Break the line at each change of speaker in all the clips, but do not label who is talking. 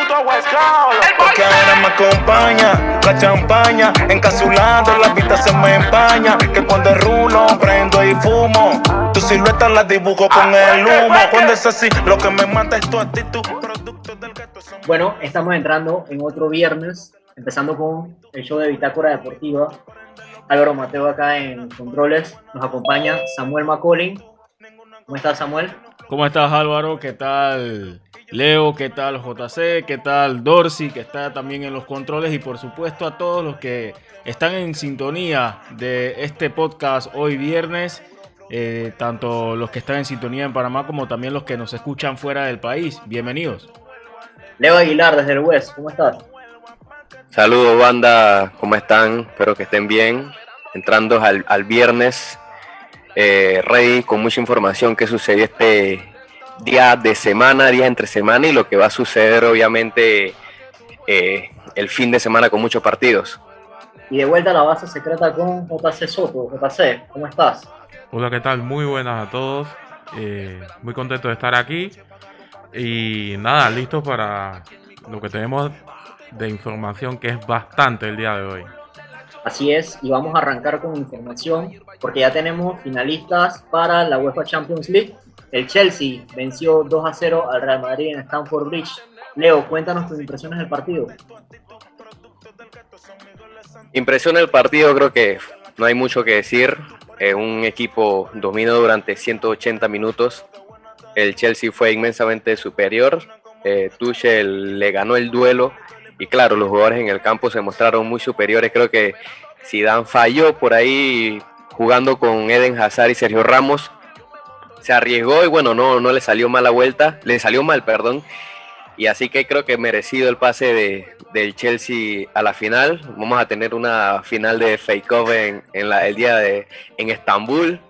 puto West Coast. Porque ahora me acompaña la champaña. Encasulando la vista se me empaña. Que cuando rulo prendo y fumo. Tu silueta la dibujo con el humo. Cuando es así, lo que me mata es tu actitud. Producto del gato son-
Bueno, estamos entrando en otro viernes, empezando con el show de Bitácora Deportiva. Álvaro Mateo acá en Controles, nos acompaña Samuel Macaulay. ¿Cómo estás, Samuel?
¿Cómo estás Álvaro? ¿Qué tal Leo? ¿Qué tal JC? ¿Qué tal Dorsey? Que está también en los controles y por supuesto a todos los que están en sintonía de este podcast hoy viernes, eh, tanto los que están en sintonía en Panamá como también los que nos escuchan fuera del país. Bienvenidos.
Leo Aguilar desde el West, ¿cómo estás?
Saludos banda, ¿cómo están? Espero que estén bien. Entrando al, al viernes, eh, ready con mucha información que sucedió este día de semana, día entre semana y lo que va a suceder obviamente eh, el fin de semana con muchos partidos.
Y de vuelta a la base secreta con JC Soto. JC, ¿cómo estás?
Hola, ¿qué tal? Muy buenas a todos. Eh, muy contento de estar aquí. Y nada, listos para lo que tenemos de información, que es bastante el día de hoy.
Así es, y vamos a arrancar con información porque ya tenemos finalistas para la UEFA Champions League. El Chelsea venció 2 a 0 al Real Madrid en Stamford Bridge. Leo, cuéntanos tus impresiones del partido.
Impresión del partido, creo que no hay mucho que decir. Eh, un equipo dominó durante 180 minutos. El Chelsea fue inmensamente superior. Eh, Tuchel le ganó el duelo. Y claro, los jugadores en el campo se mostraron muy superiores. Creo que Zidane falló por ahí jugando con Eden Hazard y Sergio Ramos. Se arriesgó y bueno, no, no le salió mal la vuelta. Le salió mal, perdón. Y así que creo que merecido el pase de, del Chelsea a la final. Vamos a tener una final de Fake Off el día de en Estambul.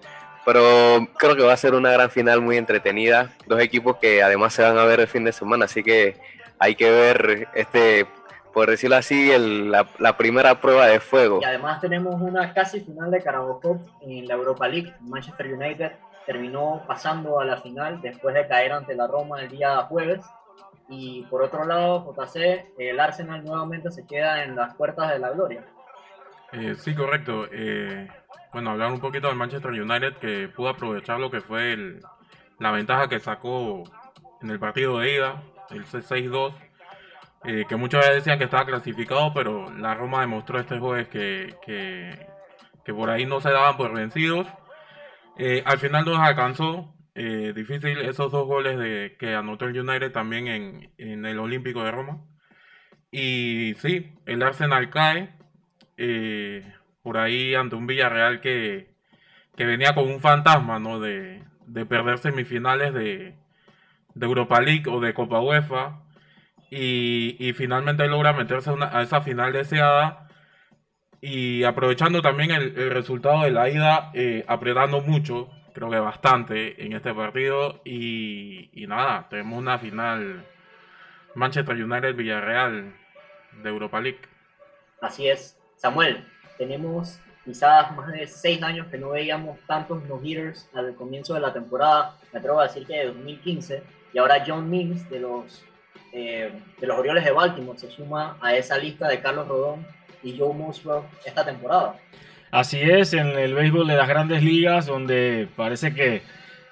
Pero creo que va a ser una gran final muy entretenida. Dos equipos que además se van a ver el fin de semana. Así que hay que ver, este, por decirlo así, el- la, la primera prueba de fuego.
Y además tenemos una casi final de Carabao Cup en la Europa League. Manchester United terminó pasando a la final después de caer ante la Roma el día jueves. Y por otro lado, JC, el Arsenal nuevamente se queda en las puertas de la gloria.
Eh, sí, correcto. Eh, bueno, hablar un poquito del Manchester United que pudo aprovechar lo que fue el- la ventaja que sacó en el partido de ida, el 6-2, eh, que muchas veces decían que estaba clasificado, pero la Roma demostró este jueves que, que, por ahí no se daban por vencidos. Eh, al final no les alcanzó. eh, difícil esos dos goles de, que anotó el United también en, en el Olímpico de Roma. Y sí, el Arsenal cae eh, por ahí ante un Villarreal que, que venía con un fantasma, ¿no? De, de perder semifinales de, de Europa League o de Copa UEFA. Y, finalmente logra meterse a, una- a esa final deseada. Y aprovechando también el, resultado de la ida, eh, apretando mucho, creo que bastante en este partido. Y, y nada, tenemos una final Manchester United Villarreal de Europa League.
Así es. Samuel, tenemos quizás más de seis años que no veíamos tantos no-hitters al comienzo de la temporada. Me atrevo a decir que de 2015. Y ahora John Means de los, eh, de los Orioles de Baltimore se suma a esa lista de Carlos Rodón y Joe Musgrove esta temporada.
Así es, en el béisbol de las grandes ligas, donde parece que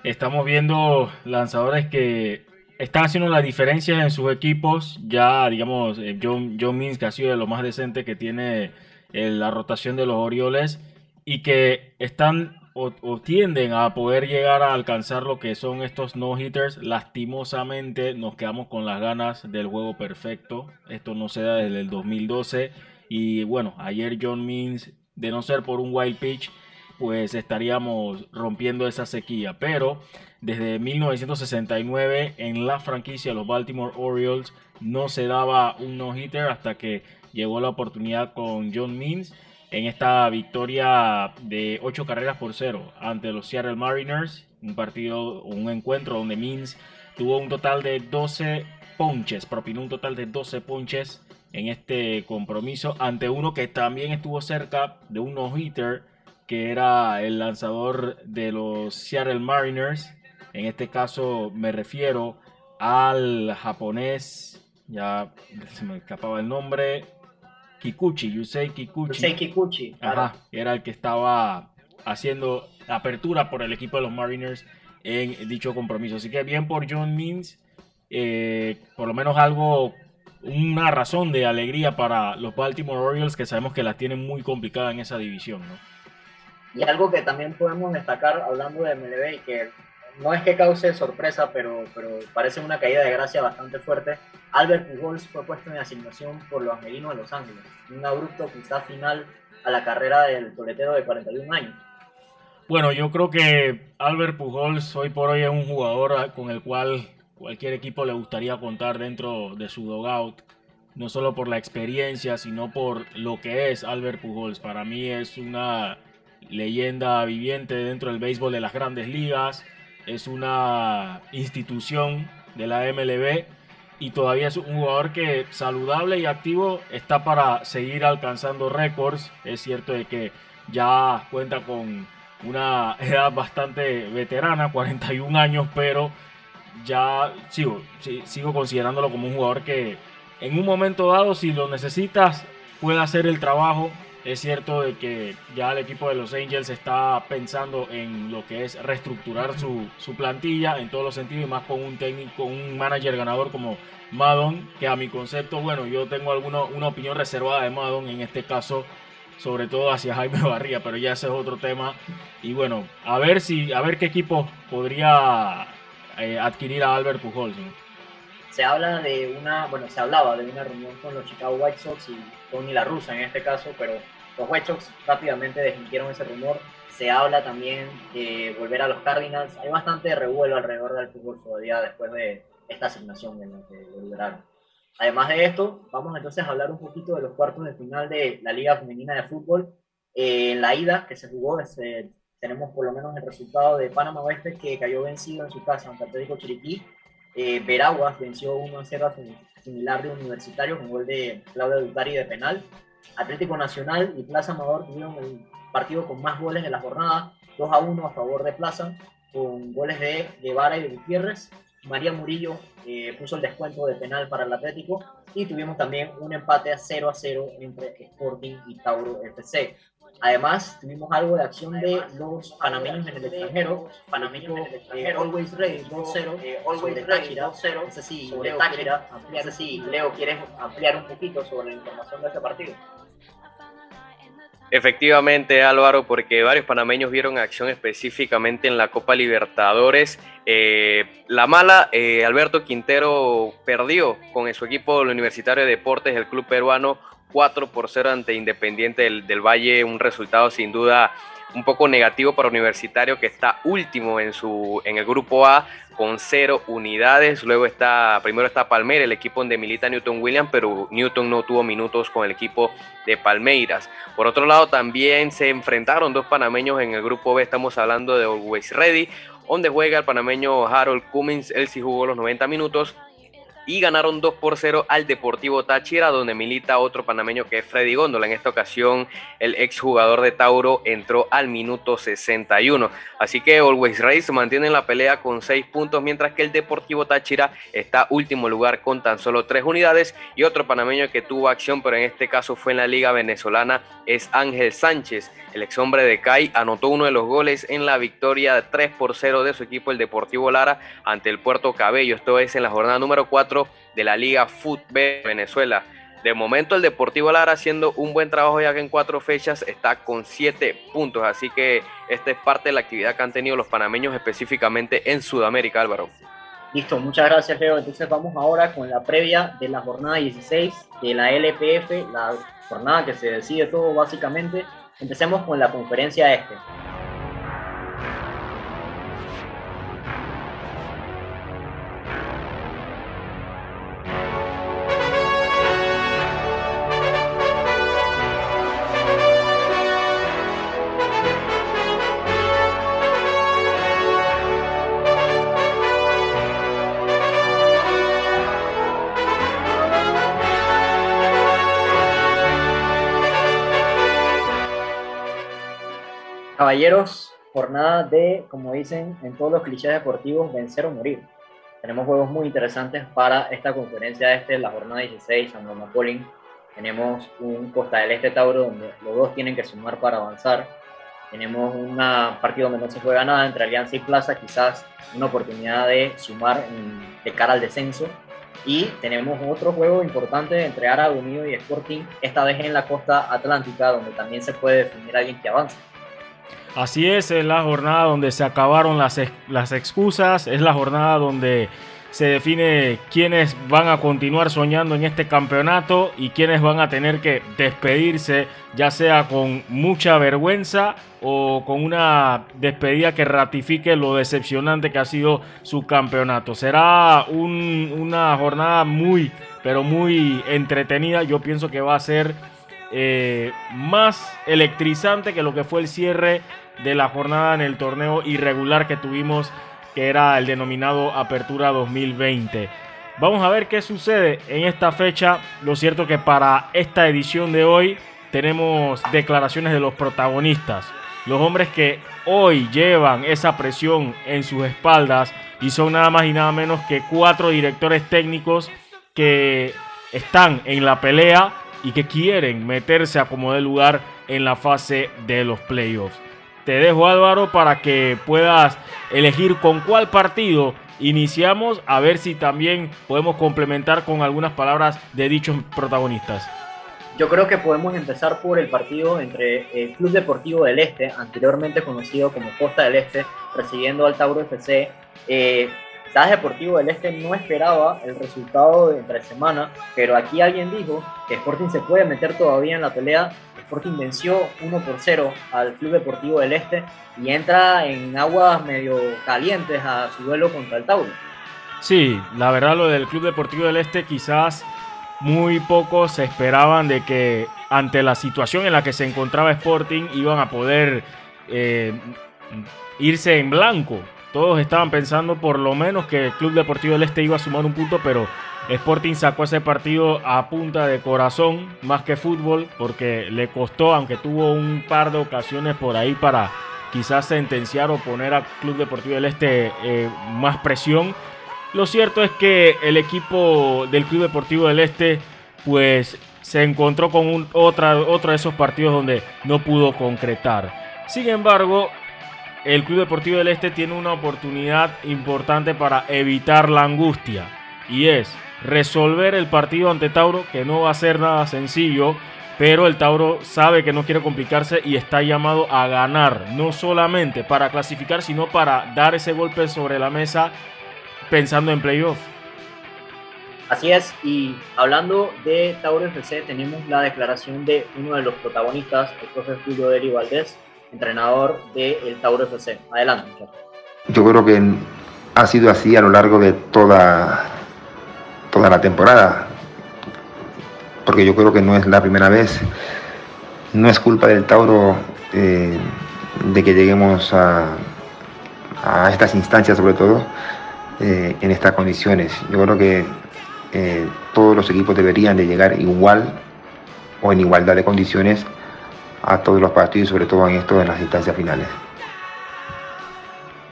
estamos viendo lanzadores que están haciendo la diferencia en sus equipos. Ya, digamos, eh, John, John Means, que ha sido de lo más decente que tiene eh, la rotación de los Orioles, y que están o, tienden a poder llegar a alcanzar lo que son estos no-hitters. Lastimosamente nos quedamos con las ganas del juego perfecto. Esto no se da desde el 2012. Y bueno, ayer John Means, de no ser por un wild pitch, pues estaríamos rompiendo esa sequía. Pero desde 1969 en la franquicia los Baltimore Orioles no se daba un no-hitter hasta que llegó la oportunidad con John Means en esta victoria de 8 carreras por 0 ante los Seattle Mariners. Un partido, un encuentro donde Means tuvo un total de 12 ponches, propinó un total de 12 ponches en este compromiso ante uno que también estuvo cerca de un no-hitter que era el lanzador de los Seattle Mariners. En este caso me refiero al japonés ya se me escapaba el nombre, Kikuchi, Yusei Kikuchi.
Yusei Kikuchi, claro.
Ajá, era el que estaba haciendo apertura por el equipo de los Mariners en dicho compromiso. Así que bien por John Means, eh, por lo menos algo, una razón de alegría para los Baltimore Orioles que sabemos que la tienen muy complicada en esa división. ¿no?
Y algo que también podemos destacar hablando de MLB y que no es que cause sorpresa, pero, pero parece una caída de gracia bastante fuerte. Albert Pujols fue puesto en asignación por los angelinos de Los Ángeles. Un abrupto final a la carrera del toletero de 41 años.
Bueno, yo creo que Albert Pujols hoy por hoy es un jugador con el cual cualquier equipo le gustaría contar dentro de su dogout. No solo por la experiencia, sino por lo que es Albert Pujols. Para mí es una leyenda viviente dentro del béisbol de las grandes ligas es una institución de la MLB y todavía es un jugador que saludable y activo está para seguir alcanzando récords. Es cierto de que ya cuenta con una edad bastante veterana, 41 años, pero ya sigo, sigo considerándolo como un jugador que en un momento dado, si lo necesitas, puede hacer el trabajo es cierto de que ya el equipo de los Angels está pensando en lo que es reestructurar su, plantilla en todos los sentidos y más con un técnico, un manager ganador como Madon, que a mi concepto, bueno, yo tengo alguna una opinión reservada de Madon en este caso, sobre todo hacia Jaime Barría, pero ya ese es otro tema. Y bueno, a ver si, a ver qué equipo podría eh, adquirir a Albert Pujols.
Se habla de una, bueno, se hablaba de una reunión con los Chicago White Sox y Tony La Russa en este caso, pero los White Sox rápidamente desmintieron ese rumor. Se habla también de volver a los Cardinals. Hay bastante revuelo alrededor del fútbol todavía después de esta asignación en la que lo liberaron. Además de esto, vamos entonces a hablar un poquito de los cuartos de final de la Liga Femenina de Fútbol. Eh, en la ida que se jugó, tenemos por lo menos el resultado de Panamá Oeste que cayó vencido en su casa ante Atlético Chiriquí. Eh, Veraguas venció 1 0 a similar de Universitario con gol de Claudia Dutari de penal. Atlético Nacional y Plaza Amador tuvieron el partido con más goles de la jornada, 2 a 1 a favor de Plaza, con goles de Guevara y de Gutiérrez. María Murillo eh, puso el descuento de penal para el Atlético y tuvimos también un empate a 0 a 0 entre Sporting y Tauro FC. Además, tuvimos algo de acción de los panameños en el extranjero. Panameños en el extranjero. Always Ready 2-0. Eh, Always Ready 2-0. No sé si Leo, no sé Leo quieres ampliar un poquito sobre la información de este partido.
Efectivamente, Álvaro, porque varios panameños vieron acción específicamente en la Copa Libertadores. Eh, la mala, eh, Alberto Quintero perdió con su equipo el Universitario de Deportes, el club peruano, 4 por 0 ante Independiente del, del Valle, un resultado sin duda un poco negativo para Universitario que está último en su en el grupo A con cero unidades. Luego está primero está Palmeiras, el equipo donde milita Newton Williams, pero Newton no tuvo minutos con el equipo de Palmeiras. Por otro lado, también se enfrentaron dos panameños en el grupo B. Estamos hablando de Always Ready, donde juega el panameño Harold Cummins. Él sí jugó los 90 minutos y ganaron 2 por 0 al Deportivo Táchira, donde milita otro panameño que es Freddy Góndola. En esta ocasión, el exjugador de Tauro entró al minuto 61. Así que Always Race mantiene la pelea con 6 puntos, mientras que el Deportivo Táchira está último lugar con tan solo 3 unidades. Y otro panameño que tuvo acción, pero en este caso fue en la Liga Venezolana, es Ángel Sánchez. El ex hombre de CAI anotó uno de los goles en la victoria 3 por 0 de su equipo, el Deportivo Lara, ante el Puerto Cabello. Esto es en la jornada número 4 de la Liga Fútbol Venezuela. De momento el Deportivo Lara haciendo un buen trabajo ya que en cuatro fechas está con siete puntos. Así que esta es parte de la actividad que han tenido los panameños específicamente en Sudamérica, Álvaro.
Listo, muchas gracias Leo. Entonces vamos ahora con la previa de la jornada 16 de la LPF, la jornada que se decide todo básicamente. Empecemos con la conferencia este. Caballeros, jornada de, como dicen en todos los clichés deportivos, vencer o morir. tenemos juegos muy interesantes para esta conferencia este, la jornada 16, San Juan Tenemos un Costa del Este Tauro donde los dos tienen que sumar para avanzar. Tenemos un partido donde no se juega nada entre Alianza y Plaza, quizás una oportunidad de sumar de cara al descenso. Y tenemos otro juego importante entre Árabe Unido y Sporting, esta vez en la costa atlántica, donde también se puede definir alguien que avanza.
Así es, es la jornada donde se acabaron las, las excusas, es la jornada donde se define quiénes van a continuar soñando en este campeonato y quiénes van a tener que despedirse, ya sea con mucha vergüenza o con una despedida que ratifique lo decepcionante que ha sido su campeonato. Será una jornada muy, pero muy entretenida. Yo pienso que va a ser eh, más electrizante que lo que fue el cierre de la jornada en el torneo irregular que tuvimos, que era el denominado Apertura 2020. Vamos a ver qué sucede en esta fecha. Lo cierto que para esta edición de hoy tenemos declaraciones de los protagonistas, los hombres que hoy llevan esa presión en sus espaldas y son nada más y nada menos que cuatro directores técnicos que están en la pelea y que quieren meterse a como de lugar en la fase de los playoffs. Te dejo Álvaro para que puedas elegir con cuál partido iniciamos, a ver si también podemos complementar con algunas palabras de dichos protagonistas.
Yo creo que podemos empezar por el partido entre el Club Deportivo del Este, anteriormente conocido como Costa del Este, recibiendo al Tauro FC. Eh, Deportivo del Este no esperaba el resultado de entre semana, pero aquí alguien dijo que Sporting se puede meter todavía en la pelea. Sporting venció 1 por 0 al Club Deportivo del Este y entra en aguas medio calientes a su duelo contra el Tauro.
Sí, la verdad lo del Club Deportivo del Este quizás muy pocos se esperaban de que ante la situación en la que se encontraba Sporting iban a poder eh, irse en blanco todos estaban pensando por lo menos que el Club Deportivo del Este iba a sumar un punto, pero Sporting sacó ese partido a punta de corazón más que fútbol porque le costó, aunque tuvo un par de ocasiones por ahí para quizás sentenciar o poner al Club Deportivo del Este eh, más presión. Lo cierto es que el equipo del Club Deportivo del Este pues se encontró con otra, otro de esos partidos donde no pudo concretar. Sin embargo, el Club Deportivo del Este tiene una oportunidad importante para evitar la angustia y es resolver el partido ante Tauro, que no va a ser nada sencillo, pero el Tauro sabe que no quiere complicarse y está llamado a ganar, no solamente para clasificar, sino para dar ese golpe sobre la mesa pensando en playoff.
Así es, y hablando de Tauro FC, tenemos la declaración de uno de los protagonistas, el profe Julio Deri Valdés, entrenador del el Tauro FC. Adelante.
Yo creo que ha sido así a lo largo de toda, toda la temporada, porque yo creo que no es la primera vez. No es culpa del Tauro eh, de que lleguemos a, a, estas instancias, sobre todo eh, en estas condiciones. Yo creo que eh, todos los equipos deberían de llegar igual o en igualdad de condiciones a todos los partidos, sobre todo en esto en las instancias finales.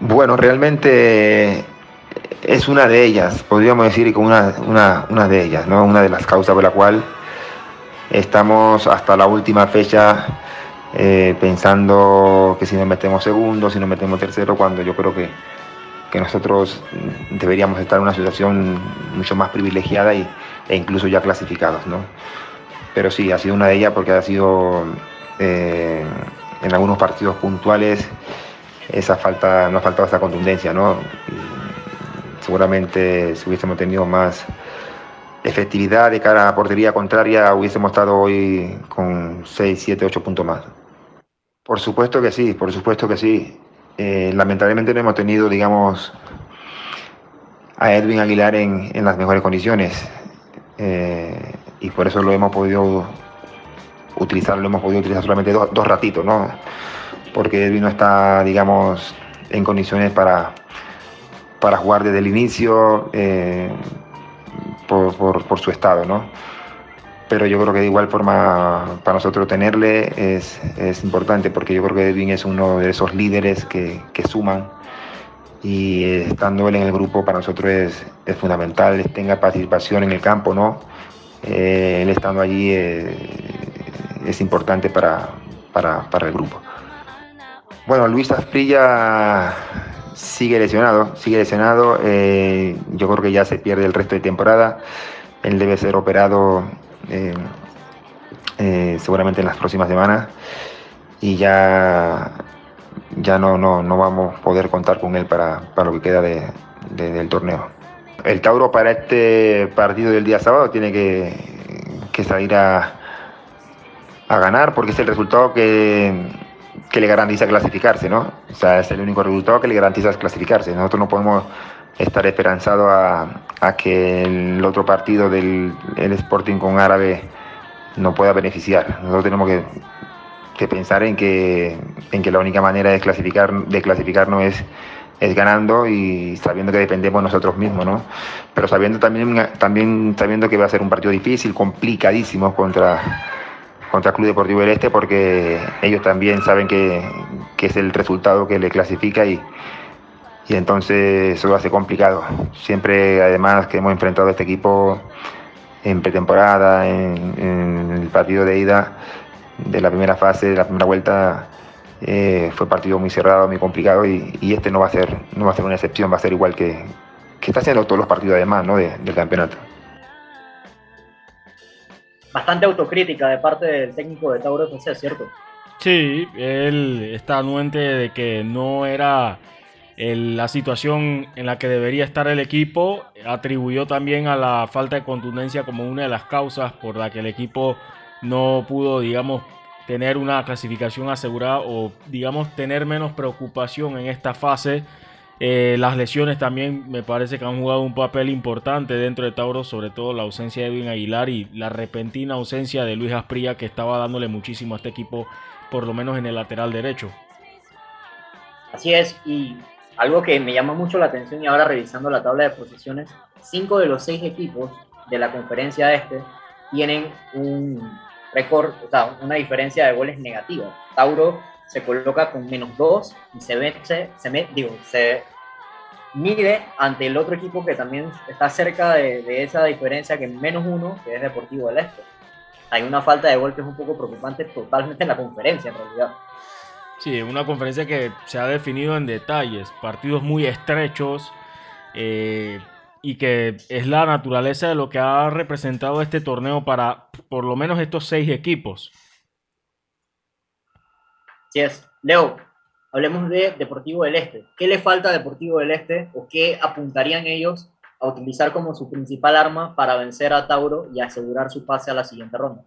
Bueno, realmente es una de ellas, podríamos decir que una, una, una de ellas, ¿no? una de las causas por la cual estamos hasta la última fecha eh, pensando que si nos metemos segundo, si nos metemos tercero, cuando yo creo que, que nosotros deberíamos estar en una situación mucho más privilegiada y, e incluso ya clasificados. ¿no? Pero sí, ha sido una de ellas porque ha sido eh, en algunos partidos puntuales esa falta, no ha faltado esa contundencia, ¿no? seguramente si hubiésemos tenido más efectividad de cara a portería contraria, hubiésemos estado hoy con 6, 7, 8 puntos más. Por supuesto que sí, por supuesto que sí. Eh, lamentablemente no hemos tenido, digamos, a Edwin Aguilar en, en las mejores condiciones. Eh, y por eso lo hemos podido utilizarlo, hemos podido utilizar solamente dos, ratitos, ¿no? Porque Edwin no está, digamos, en condiciones para, para jugar desde el inicio eh, por, su estado, ¿no? Pero yo creo que de igual forma para nosotros tenerle es, es importante porque yo creo que Edwin es uno de esos líderes que, que suman y estando él en el grupo para nosotros es, es fundamental, tenga participación en el campo, ¿no? Eh, él estando allí eh, es importante para, para, para, el grupo. Bueno, Luis Asprilla sigue lesionado, sigue lesionado, eh, yo creo que ya se pierde el resto de temporada, él debe ser operado seguramente en las próximas semanas y ya ya no, no, no vamos a poder contar con él para, para lo que queda de, del torneo. El Tauro para este partido del día sábado tiene que, que salir a, a, ganar porque es el resultado que, que, le garantiza clasificarse, ¿no? O sea, es el único resultado que le garantiza clasificarse. Nosotros no podemos estar esperanzados a, a que el otro partido del el Sporting con Árabe no pueda beneficiar. Nosotros tenemos que que pensar en que, en que la única manera de, clasificar, de clasificarnos es, es ganando y sabiendo que dependemos nosotros mismos, ¿no? Pero sabiendo también, también sabiendo que va a ser un partido difícil, complicadísimo contra, contra Club Deportivo del Este, porque ellos también saben que, que es el resultado que le clasifica y, y entonces eso a ser complicado. Siempre, además, que hemos enfrentado a este equipo en pretemporada, en, el partido de ida, de la primera fase, de la primera vuelta, eh, fue partido muy cerrado, muy complicado y, y, este no va a ser no va a ser una excepción, va a ser igual que, que está haciendo todos los partidos además ¿no? de, del campeonato.
Bastante autocrítica de parte del técnico de Tauro FC, ¿cierto?
Sí, él está anuente de que no era la situación en la que debería estar el equipo. Atribuyó también a la falta de contundencia como una de las causas por la que el equipo no pudo, digamos, tener una clasificación asegurada o, digamos, tener menos preocupación en esta fase. Eh, las lesiones también me parece que han jugado un papel importante dentro de Tauro, sobre todo la ausencia de Edwin Aguilar y la repentina ausencia de Luis Asprilla que estaba dándole muchísimo a este equipo, por lo menos en el lateral derecho.
Así es, y algo que me llama mucho la atención y ahora revisando la tabla de posiciones, cinco de los seis equipos de la conferencia este tienen un récord, o sea, una diferencia de goles negativa. Tauro se coloca con menos 2 y se, vence, se, me, digo, se mide ante el otro equipo que también está cerca de, de esa diferencia que menos 1, que es Deportivo del Este. Hay una falta de gol que es un poco preocupante totalmente en la conferencia, en realidad.
Sí, una conferencia que se ha definido en detalles, partidos muy estrechos, eh, y que es la naturaleza de lo que ha representado este torneo para por lo menos estos seis equipos.
Sí es. Leo, hablemos de Deportivo del Este. ¿Qué le falta a Deportivo del Este o qué apuntarían ellos a utilizar como su principal arma para vencer a Tauro y asegurar su pase a la siguiente ronda?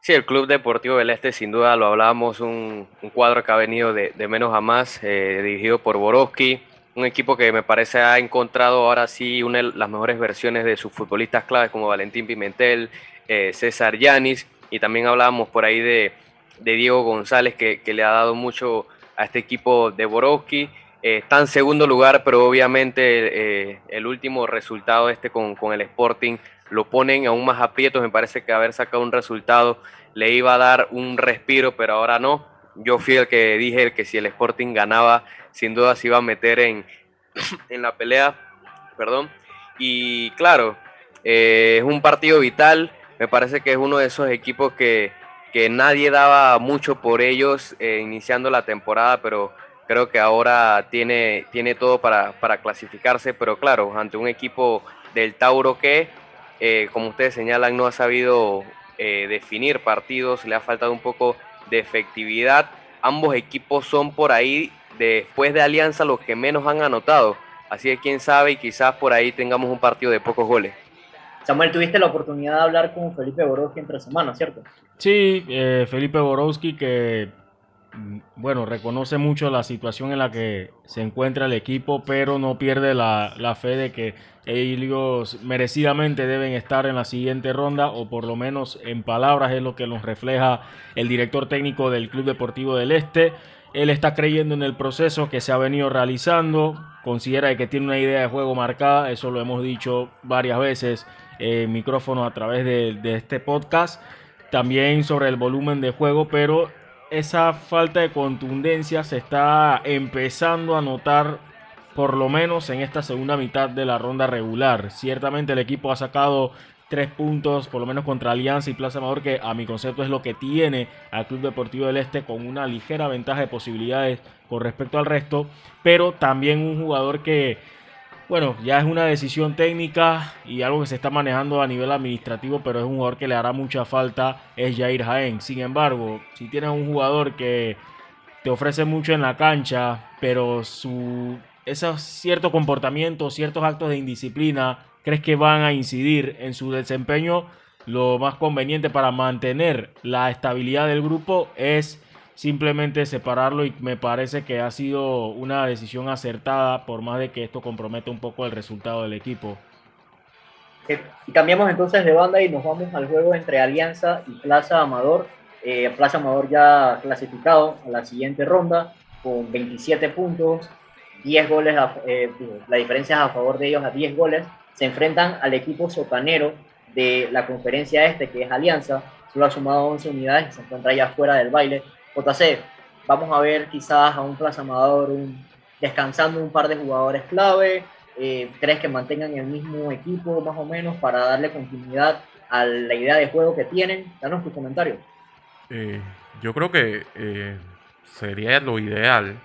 Sí, el Club Deportivo del Este, sin duda lo hablábamos, un, cuadro que ha venido de, de menos a más, eh, dirigido por Borowski, un equipo que me parece ha encontrado ahora sí una de las mejores versiones de sus futbolistas claves como Valentín Pimentel, eh, César Yanis y también hablábamos por ahí de, de Diego González que, que, le ha dado mucho a este equipo de Borowski. Eh, está en segundo lugar, pero obviamente eh, el último resultado este con, con, el Sporting lo ponen aún más aprietos. Me parece que haber sacado un resultado le iba a dar un respiro, pero ahora no. Yo fui el que dije que si el Sporting ganaba sin duda se iba a meter en, en la pelea, perdón. Y claro, eh, es un partido vital, me parece que es uno de esos equipos que, que nadie daba mucho por ellos eh, iniciando la temporada, pero creo que ahora tiene, tiene todo para, para clasificarse, pero claro, ante un equipo del Tauro que, eh, como ustedes señalan, no ha sabido eh, definir partidos, le ha faltado un poco de efectividad. Ambos equipos son por ahí después de Alianza los que menos han anotado. Así que quién sabe y quizás por ahí tengamos un partido de pocos goles.
Samuel, tuviste la oportunidad de hablar con Felipe Borowski entre semanas, ¿cierto?
Sí, eh, Felipe Borowski que, mm, bueno, reconoce mucho la situación en la que se encuentra el equipo, pero no pierde la, la fe de que ellos merecidamente deben estar en la siguiente ronda, o por lo menos en palabras es lo que nos refleja el director técnico del Club Deportivo del Este. Él está creyendo en el proceso que se ha venido realizando, considera que tiene una idea de juego marcada, eso lo hemos dicho varias veces en micrófono a través de, de, este podcast, también sobre el volumen de juego, pero esa falta de contundencia se está empezando a notar por lo menos en esta segunda mitad de la ronda regular. Ciertamente el equipo ha sacado tres puntos, por lo menos contra Alianza y Plaza Amador, que a mi concepto es lo que tiene al Club Deportivo del Este con una ligera ventaja de posibilidades con respecto al resto, pero también un jugador que, bueno, ya es una decisión técnica y algo que se está manejando a nivel administrativo, pero es un jugador que le hará mucha falta, es Jair Jaén. Sin embargo, si tienes un jugador que te ofrece mucho en la cancha, pero su esos ciertos comportamientos, ciertos actos de indisciplina crees que van a incidir en su desempeño, lo más conveniente para mantener la estabilidad del grupo es simplemente separarlo y me parece que ha sido una decisión acertada por más de que esto comprometa un poco el resultado del equipo.
Y cambiamos entonces de banda y nos vamos al juego entre Alianza y Plaza Amador. Eh, Plaza Amador ya clasificado a la siguiente ronda con 27 puntos, 10 goles, eh, la diferencia es a favor de ellos a 10 goles se enfrentan al equipo sotanero de la conferencia este, que es Alianza, solo ha sumado 11 unidades y se encuentra ya fuera del baile. JC, vamos a ver quizás a un Plaza Amador descansando un par de jugadores clave, eh, ¿crees que mantengan el mismo equipo más o menos para darle continuidad a la idea de juego que tienen? Danos tu comentario.
Eh, yo creo que eh, sería lo ideal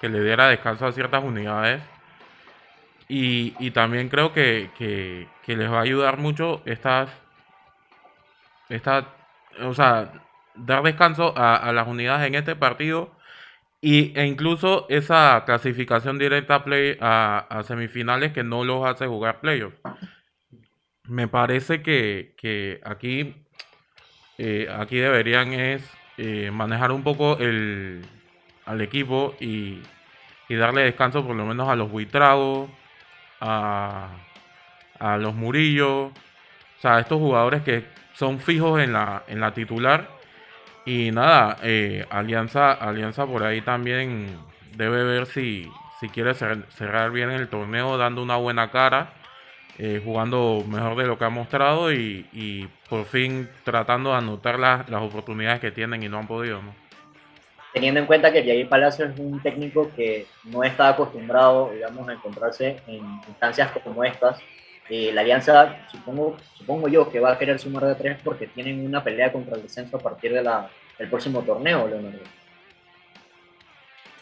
que le diera descanso a ciertas unidades y, también creo que, les va a ayudar mucho estas, esta, o sea, dar descanso a, las unidades en este partido y, e incluso esa clasificación directa a, play, a, semifinales que no los hace jugar playoffs. Me parece que, aquí, eh, aquí deberían es eh, manejar un poco el, al equipo y, y darle descanso por lo menos a los buitragos a, a los Murillo, o sea, estos jugadores que son fijos en la, en la titular. Y nada, eh, Alianza, Alianza por ahí también debe ver si, si quiere cerrar bien el torneo dando una buena cara, eh, jugando mejor de lo que ha mostrado y, por fin tratando de anotar las, las oportunidades que tienen y no han podido. ¿no?
teniendo en cuenta que Jair Palacio es un técnico que no está acostumbrado, digamos, a encontrarse en instancias como estas, eh, la alianza, supongo, supongo yo, que va a querer sumar de tres porque tienen una pelea contra el descenso a partir de del próximo torneo, Leonardo.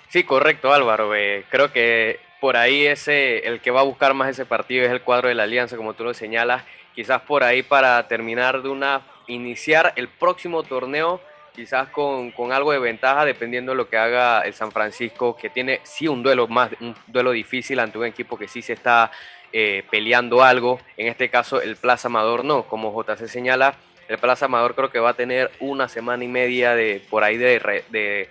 Sí, correcto, Álvaro. Eh, creo que por ahí ese, el que va a buscar más ese partido es el cuadro de la alianza, como tú lo señalas. Quizás por ahí para terminar de una, iniciar el próximo torneo quizás con, algo de ventaja dependiendo de lo que haga el San Francisco, que tiene sí un duelo más, un duelo difícil ante un equipo que sí se está eh, peleando algo. En este caso, el Plaza Amador no, como JC señala, el Plaza Amador creo que va a tener una semana y media de por ahí de, de,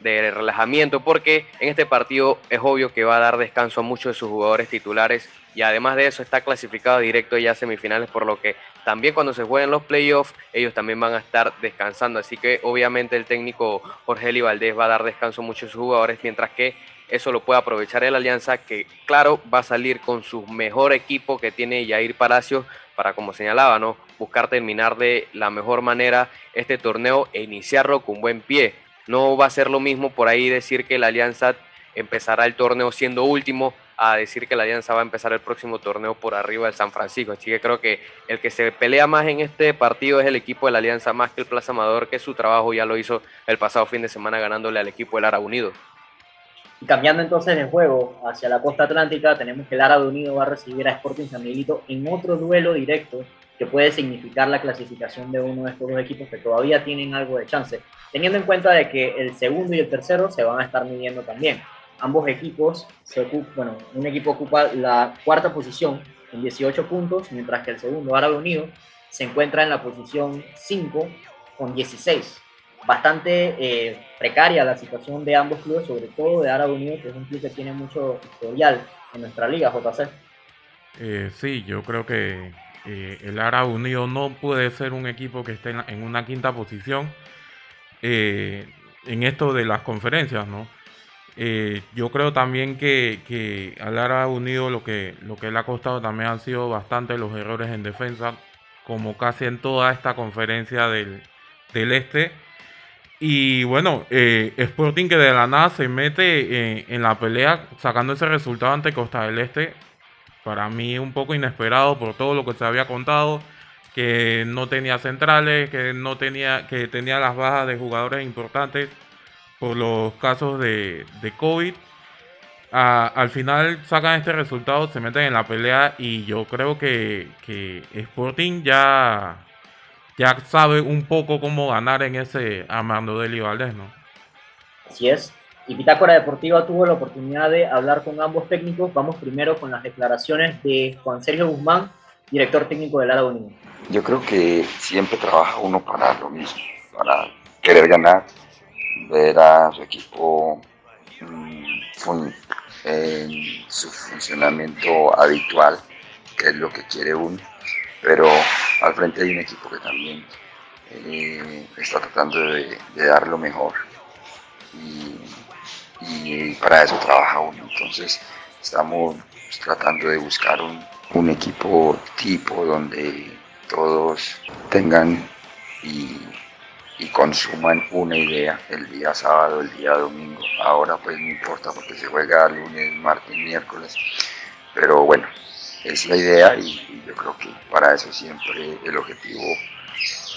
de relajamiento, porque en este partido es obvio que va a dar descanso a muchos de sus jugadores titulares y además de eso está clasificado directo ya a semifinales, por lo que también cuando se jueguen los playoffs, ellos también van a estar descansando. Así que obviamente el técnico Jorge Eli Valdés va a dar descanso a muchos jugadores, mientras que eso lo puede aprovechar el Alianza, que claro, va a salir con su mejor equipo que tiene Yair Palacios para, como señalaba, ¿no? buscar terminar de la mejor manera este torneo e iniciarlo con buen pie. No va a ser lo mismo por ahí decir que la Alianza empezará el torneo siendo último, a decir que la Alianza va a empezar el próximo torneo por arriba del San Francisco. Así que creo que el que se pelea más en este partido es el equipo de la Alianza más que el Plaza Amador, que su trabajo ya lo hizo el pasado fin de semana ganándole al equipo del Ara Unido.
Y cambiando entonces de juego hacia la costa atlántica, tenemos que el Árabe Unido va a recibir a Sporting San Miguelito en otro duelo directo que puede significar la clasificación de uno de estos dos equipos que todavía tienen algo de chance, teniendo en cuenta de que el segundo y el tercero se van a estar midiendo también ambos equipos, se bueno, un equipo ocupa la cuarta posición con 18 puntos, mientras que el segundo, Árabe Unido, se encuentra en la posición 5 con 16. Bastante eh, precaria la situación de ambos clubes, sobre todo de Árabe Unido, que es un club que tiene mucho historial en nuestra liga, JC.
Eh, sí, yo creo que eh, el Árabe Unido no puede ser un equipo que esté en, una quinta posición en esto de las conferencias, ¿no? Eh, yo creo también que, al Árabe Unido lo que, lo que le ha costado también han sido bastante los errores en defensa, como casi en toda esta conferencia del, este. Y bueno, eh, Sporting que de la nada se mete en la pelea sacando ese resultado ante Costa del Este. Para mí un poco inesperado por todo lo que se había contado. Que no tenía centrales, que no tenía, que tenía las bajas de jugadores importantes por los casos de, de COVID. al final sacan este resultado, se meten en la pelea y yo creo que, que Sporting ya ya sabe un poco cómo ganar en ese Armando de Valdés, ¿no?
Así es. Y Pitácora Deportiva tuvo la oportunidad de hablar con ambos técnicos. Vamos primero con las declaraciones de Juan Sergio Guzmán, director técnico del Lara Unión.
Yo creo que siempre trabaja uno para lo mismo, para querer ganar, ver a su equipo mm, en su funcionamiento habitual, que es lo que quiere uno pero al frente hay un equipo que también eh, está tratando de, dar lo mejor y, para eso trabaja uno. Entonces estamos tratando de buscar un, equipo tipo donde todos tengan y, y, consuman una idea el día sábado, el día domingo. Ahora pues no importa porque se juega lunes, martes, miércoles, pero bueno, es la idea y, yo creo que para eso siempre el objetivo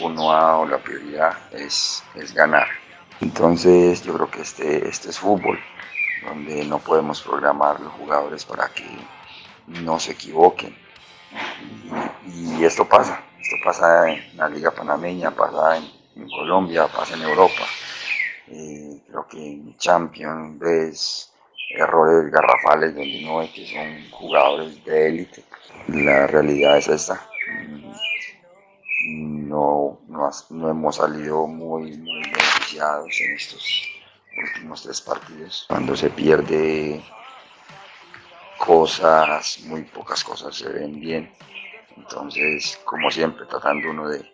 uno A o la prioridad es, es ganar. Entonces yo creo que este, este es fútbol, donde no podemos programar los jugadores para que no se equivoquen. Y, esto pasa, esto pasa en la Liga Panameña, pasa en, Colombia, pasa en Europa. Eh, creo que en Champions ves errores garrafales donde no es que son jugadores de élite. La realidad es esta. No, no, hemos salido muy, muy beneficiados en estos últimos tres partidos. Cuando se pierde cosas, muy pocas cosas se ven bien. Entonces, como siempre, tratando uno de,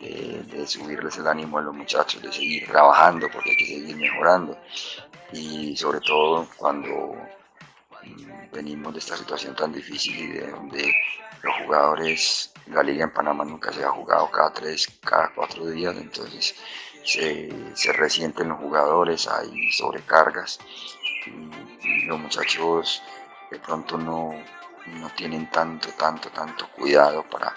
de, subirles el ánimo a los muchachos, de seguir trabajando porque hay que seguir mejorando y sobre todo cuando mm, venimos de esta situación tan difícil y de donde los jugadores, la liga en Panamá nunca se ha jugado cada tres, cada cuatro días, entonces se, resienten los jugadores, hay sobrecargas y, los muchachos de pronto no, no, tienen tanto, tanto, tanto cuidado para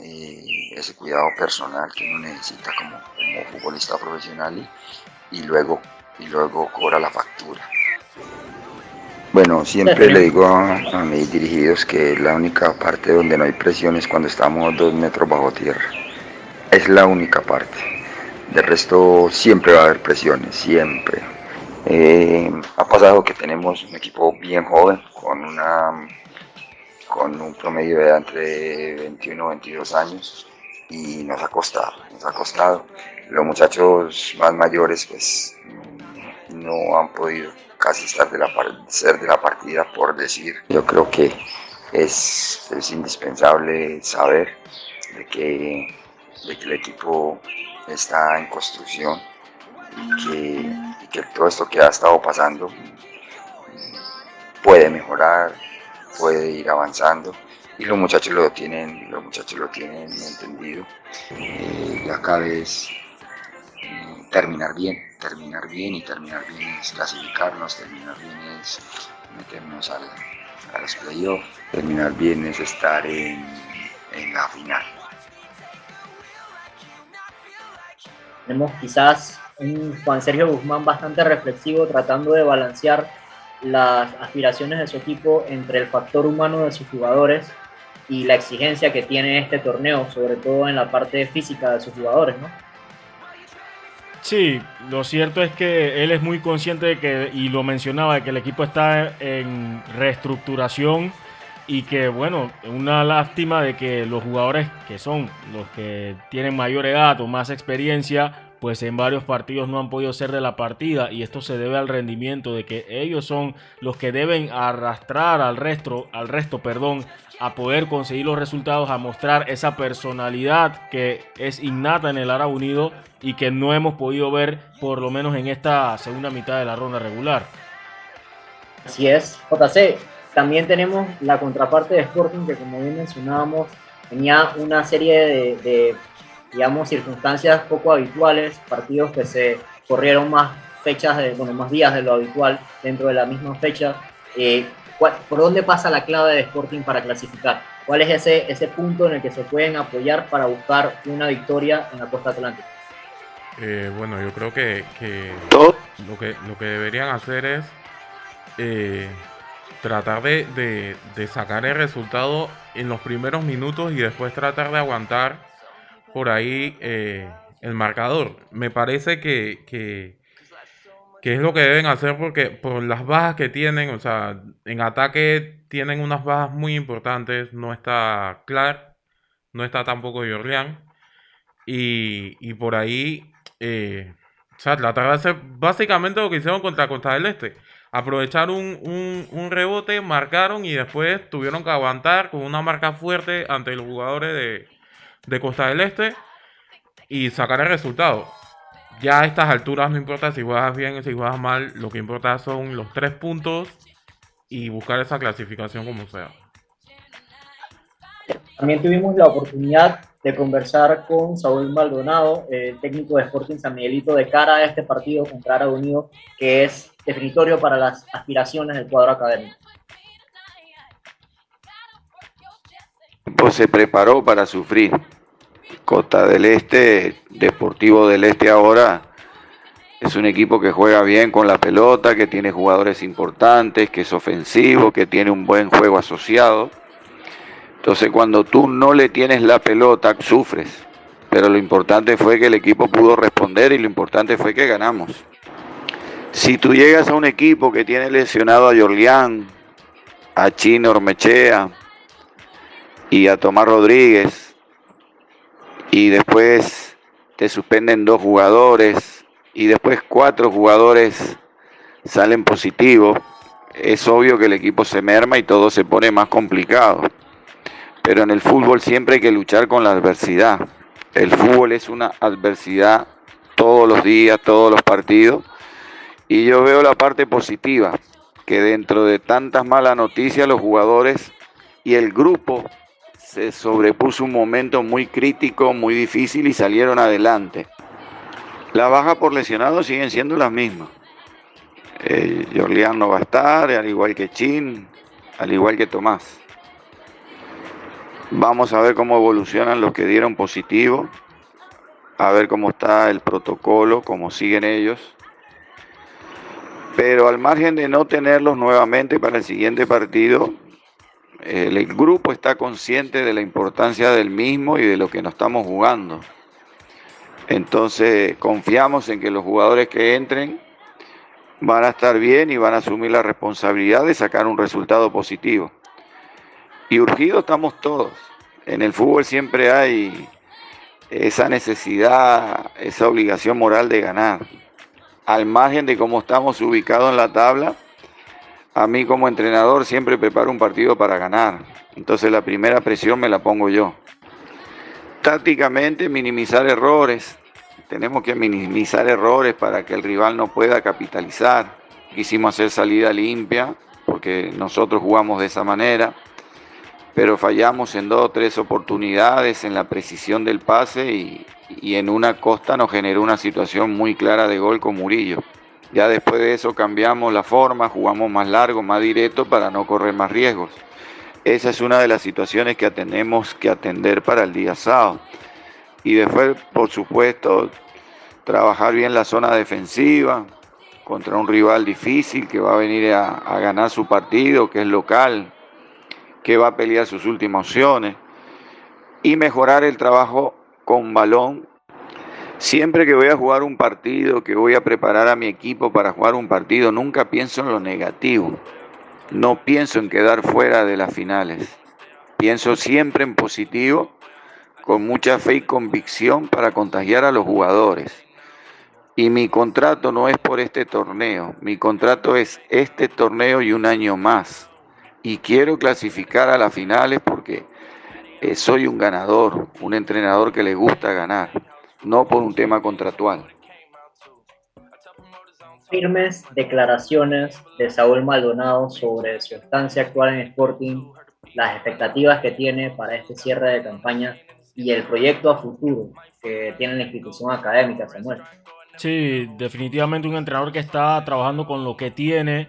eh, ese cuidado personal que uno necesita como, como futbolista profesional y, y luego y luego cobra la factura. Bueno, siempre le digo a, mis dirigidos que la única parte donde no hay presión es cuando estamos dos metros bajo tierra. Es la única parte. De resto siempre va a haber presiones, siempre. Eh, ha pasado que tenemos un equipo bien joven, con una con un promedio de entre 21 y 22 años y nos ha costado, nos ha costado. Los muchachos más mayores pues no han podido casi estar de la, ser de la partida por decir. Yo creo que es, es indispensable saber de que, de que, el equipo está en construcción y que, que todo esto que ha estado pasando puede mejorar, puede ir avanzando y los muchachos lo tienen, los muchachos lo tienen entendido. Eh, ya cada vez terminar bien, terminar bien y terminar bien es clasificarnos, terminar bien es meternos al, a los playoffs, terminar bien es estar en, en la final.
Tenemos quizás un Juan Sergio Guzmán bastante reflexivo tratando de balancear las aspiraciones de su equipo entre el factor humano de sus jugadores y la exigencia que tiene este torneo, sobre todo en la parte física de sus jugadores, ¿no?
Sí, lo cierto es que él es muy consciente de que, y lo mencionaba, de que el equipo está en reestructuración y que, bueno, una lástima de que los jugadores que son los que tienen mayor edad o más experiencia, pues en varios partidos no han podido ser de la partida y esto se debe al rendimiento de que ellos son los que deben arrastrar al resto, al resto, perdón, a poder conseguir los resultados, a mostrar esa personalidad que es innata en el Ara Unido y que no hemos podido ver por lo menos en esta segunda mitad de la ronda regular.
Así es, JC. También tenemos la contraparte de Sporting que como bien mencionábamos tenía una serie de, digamos, circunstancias poco habituales, partidos que se corrieron más fechas, de, bueno, más días de lo habitual dentro de la misma fecha. Eh, ¿Por dónde pasa la clave de Sporting para clasificar? ¿Cuál es ese, ese punto en el que se pueden apoyar para buscar una victoria en la costa atlántica?
Eh, bueno, yo creo que, lo que lo que deberían hacer es eh, tratar de, sacar el resultado en los primeros minutos y después tratar de aguantar por ahí eh, el marcador. Me parece que, que, es lo que deben hacer porque por las bajas que tienen, o sea, en ataque tienen unas bajas muy importantes. No está Clark, no está tampoco Jorlian. Y, y por ahí, eh, o sea, tratar de hacer básicamente lo que hicieron contra Costa del Este aprovecharon un, rebote, marcaron y después tuvieron que aguantar con una marca fuerte ante los jugadores de, Costa del Este y sacar el resultado. Ya a estas alturas no importa si juegas bien o si juegas mal, lo que importa son los tres puntos y buscar esa clasificación como sea.
También tuvimos la oportunidad de conversar con Saúl Maldonado, el técnico de Sporting San Miguelito, de cara a este partido contra Ara Unido, que es definitorio para las aspiraciones del cuadro académico.
Pues se preparó para sufrir. Costa del Este, Deportivo del Este ahora, es un equipo que juega bien con la pelota, que tiene jugadores importantes, que es ofensivo, que tiene un buen juego asociado entonces cuando tú no le tienes la pelota, sufres. Pero lo importante fue que el equipo pudo responder y lo importante fue que ganamos. Si tú llegas a un equipo que tiene lesionado a Jorlián, a Chino Ormechea y a Tomás Rodríguez, y después te suspenden dos jugadores, y después cuatro jugadores salen positivos, es obvio que el equipo se merma y todo se pone más complicado. Pero en el fútbol siempre hay que luchar con la adversidad. El fútbol es una adversidad todos los días, todos los partidos. Y yo veo la parte positiva, que dentro de tantas malas noticias los jugadores y el grupo se sobrepuso un momento muy crítico, muy difícil y salieron adelante. Las bajas por lesionados siguen siendo las mismas. Eh, Jorlián no va a estar, al igual que Chin, al igual que Tomás. Vamos a ver cómo evolucionan los que dieron positivo, a ver cómo está el protocolo, cómo siguen ellos. Pero al margen de no tenerlos nuevamente para el siguiente partido, el grupo está consciente de la importancia del mismo y de lo que nos estamos jugando. Entonces confiamos en que los jugadores que entren van a estar bien y van a asumir la responsabilidad de sacar un resultado positivo. Y urgidos estamos todos. En el fútbol siempre hay esa necesidad, esa obligación moral de ganar. Al margen de cómo estamos ubicados en la tabla, a mí como entrenador siempre preparo un partido para ganar. Entonces la primera presión me la pongo yo. Tácticamente minimizar errores. Tenemos que minimizar errores para que el rival no pueda capitalizar. Quisimos hacer salida limpia porque nosotros jugamos de esa manera pero fallamos en dos o tres oportunidades en la precisión del pase y, en una costa nos generó una situación muy clara de gol con Murillo. Ya después de eso cambiamos la forma, jugamos más largo, más directo para no correr más riesgos. Esa es una de las situaciones que tenemos que atender para el día sábado. Y después, por supuesto, trabajar bien la zona defensiva contra un rival difícil que va a venir a, a ganar su partido, que es local, que va a pelear sus últimas opciones y mejorar el trabajo con balón. Siempre que voy a jugar un partido, que voy a preparar a mi equipo para jugar un partido, nunca pienso en lo negativo. No pienso en quedar fuera de las finales. Pienso siempre en positivo, con mucha fe y convicción para contagiar a los jugadores. Y mi contrato no es por este torneo, mi contrato es este torneo y un año más y quiero clasificar a las finales porque eh, soy un ganador, un entrenador que le gusta ganar, no por un tema contractual.
Firmes declaraciones de Saúl Maldonado sobre su estancia actual en Sporting, las expectativas que tiene para este cierre de campaña y el proyecto a futuro que tiene la institución académica, Samuel.
Sí, definitivamente un entrenador que está trabajando con lo que tiene.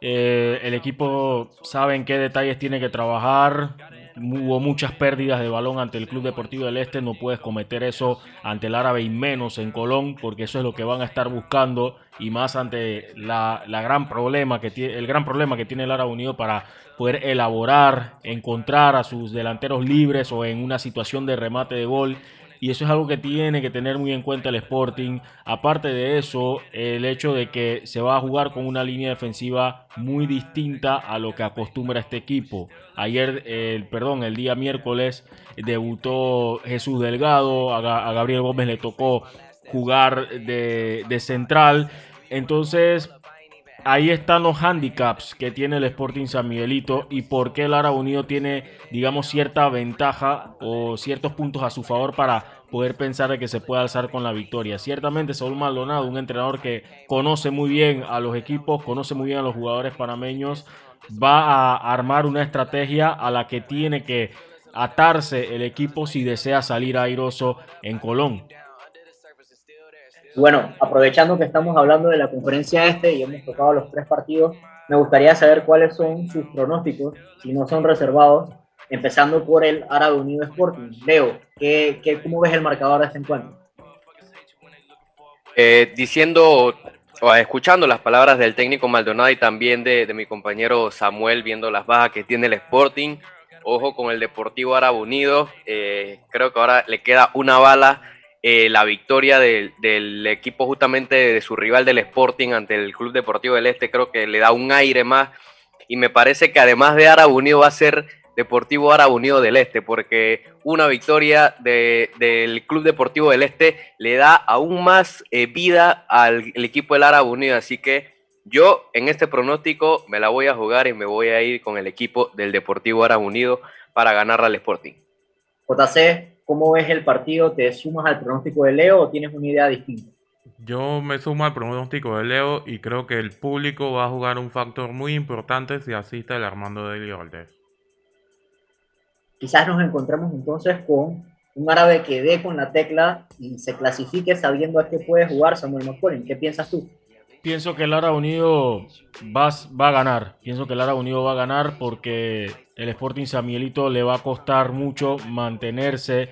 Eh, el equipo sabe en qué detalles tiene que trabajar. Hubo muchas pérdidas de balón ante el Club Deportivo del Este. No puedes cometer eso ante el Árabe y menos en Colón, porque eso es lo que van a estar buscando. Y más ante la, gran problema que tiene, el gran problema que tiene el Árabe Unido para poder elaborar, encontrar a sus delanteros libres o en una situación de remate de gol y eso es algo que tiene que tener muy en cuenta el Sporting. Aparte de eso, el hecho de que se va a jugar con una línea defensiva muy distinta a lo que acostumbra este equipo. Ayer, el perdón, el día miércoles debutó Jesús Delgado, a, Gabriel Gómez le tocó jugar de, de central. Entonces, ahí están los handicaps que tiene el Sporting San Miguelito y por qué el Ara Unido tiene, digamos, cierta ventaja o ciertos puntos a su favor para poder pensar de que se pueda alzar con la victoria. Ciertamente Saúl Maldonado, un entrenador que conoce muy bien a los equipos, conoce muy bien a los jugadores panameños, va a armar una estrategia a la que tiene que atarse el equipo si desea salir airoso en Colón.
Bueno, aprovechando que estamos hablando de la conferencia este y hemos tocado los tres partidos, me gustaría saber cuáles son sus pronósticos, si no son reservados, empezando por el Árabe Unido Sporting. Leo, ¿qué, qué, cómo ves el marcador de este encuentro?
Eh, diciendo o escuchando las palabras del técnico Maldonado y también de, de, mi compañero Samuel, viendo las bajas que tiene el Sporting, ojo con el Deportivo Árabe Unido, eh, creo que ahora le queda una bala eh, la victoria del, equipo justamente de su rival del Sporting ante el Club Deportivo del Este, creo que le da un aire más. Y me parece que además de Árabe Unido va a ser Deportivo Árabe Unido del Este, porque una victoria del Club Deportivo del Este le da aún más eh, vida al equipo del Árabe Unido. Así que yo en este pronóstico me la voy a jugar y me voy a ir con el equipo del Deportivo Árabe Unido para ganar al Sporting.
JC, ¿Cómo ves el partido? ¿Te sumas al pronóstico de Leo o tienes una idea distinta?
Yo me sumo al pronóstico de Leo y creo que el público va a jugar un factor muy importante si asiste el Armando de Valdés.
Quizás nos encontremos entonces con un árabe que dé con la tecla y se clasifique sabiendo a qué puede jugar Samuel McCollin. ¿Qué piensas tú?
Pienso que el Lara Unido va, va, a ganar. Pienso que el Lara Unido va a ganar porque el Sporting Samielito le va a costar mucho mantenerse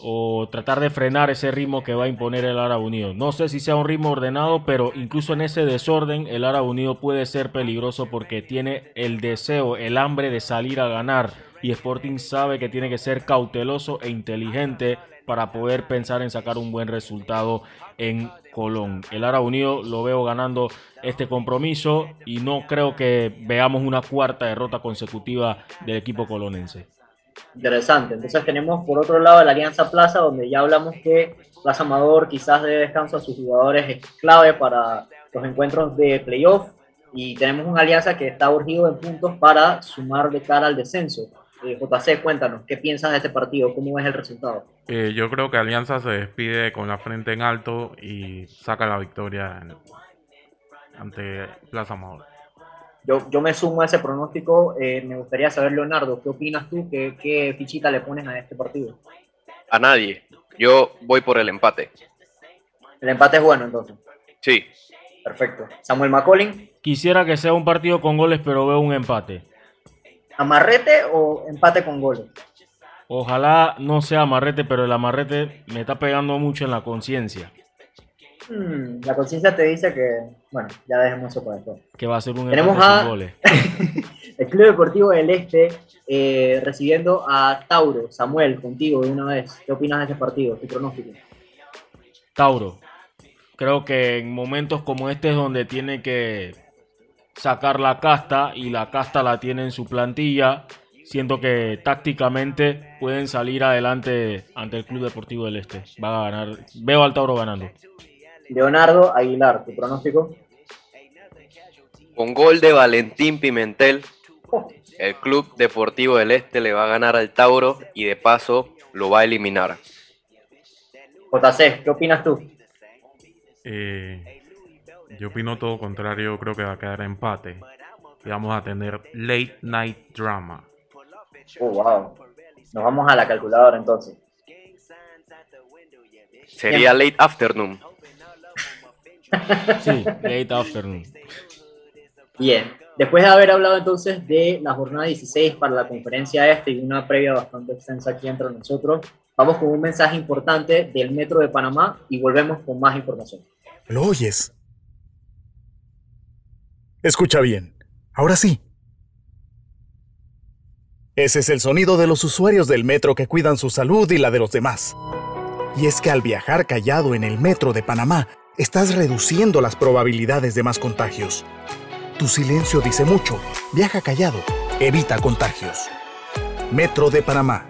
o tratar de frenar ese ritmo que va a imponer el Árabe Unido. No sé si sea un ritmo ordenado, pero incluso en ese desorden el Árabe Unido puede ser peligroso porque tiene el deseo, el hambre de salir a ganar y Sporting sabe que tiene que ser cauteloso e inteligente para poder pensar en sacar un buen resultado en Colón. El Árabe Unido lo veo ganando este compromiso y no creo que veamos una cuarta derrota consecutiva del equipo colonense.
Interesante. Entonces tenemos por otro lado la Alianza Plaza, donde ya hablamos que Plaza Amador quizás de descanso a sus jugadores es clave para los encuentros de playoff. Y tenemos una alianza que está urgido en puntos para sumar de cara al descenso. Eh, JC, cuéntanos, ¿qué piensas de este partido? ¿Cómo es el resultado?
Eh, yo creo que Alianza se despide con la frente en alto y saca la victoria ante Plaza Amador.
Yo, yo me sumo a ese pronóstico. Eh, me gustaría saber, Leonardo, ¿qué opinas tú? ¿Qué, ¿Qué fichita le pones a este partido?
A nadie. Yo voy por el empate.
El empate es bueno, entonces.
Sí.
Perfecto. Samuel McCollin.
Quisiera que sea un partido con goles, pero veo un empate.
¿Amarrete o empate con goles?
Ojalá no sea amarrete, pero el amarrete me está pegando mucho en la conciencia.
Hmm, la conciencia te dice que, bueno, ya dejemos eso por después.
Que va a ser un
Tenemos a goles. el Club Deportivo del Este eh, recibiendo a Tauro. Samuel, contigo de una vez. ¿Qué opinas de ese partido? ¿Tu pronóstico?
Tauro. Creo que en momentos como este es donde tiene que sacar la casta y la casta la tiene en su plantilla. Siento que tácticamente pueden salir adelante ante el Club Deportivo del Este. Va a ganar. Veo al Tauro ganando.
Leonardo Aguilar, tu pronóstico.
Con gol de Valentín Pimentel, el Club Deportivo del Este le va a ganar al Tauro y de paso lo va a eliminar.
JC, ¿qué opinas tú?
Eh, yo opino todo contrario, creo que va a quedar empate. Y vamos a tener late night drama.
Oh, wow. Nos vamos a la calculadora entonces.
Sería late afternoon.
Sí, late afternoon.
Bien, después de haber hablado entonces de la jornada 16 para la conferencia este y una previa bastante extensa aquí entre nosotros, vamos con un mensaje importante del Metro de Panamá y volvemos con más información.
¿Lo oyes? Escucha bien. Ahora sí. Ese es el sonido de los usuarios del metro que cuidan su salud y la de los demás. Y es que al viajar callado en el metro de Panamá, estás reduciendo las probabilidades de más contagios. Tu silencio dice mucho. Viaja callado. Evita contagios. Metro de Panamá.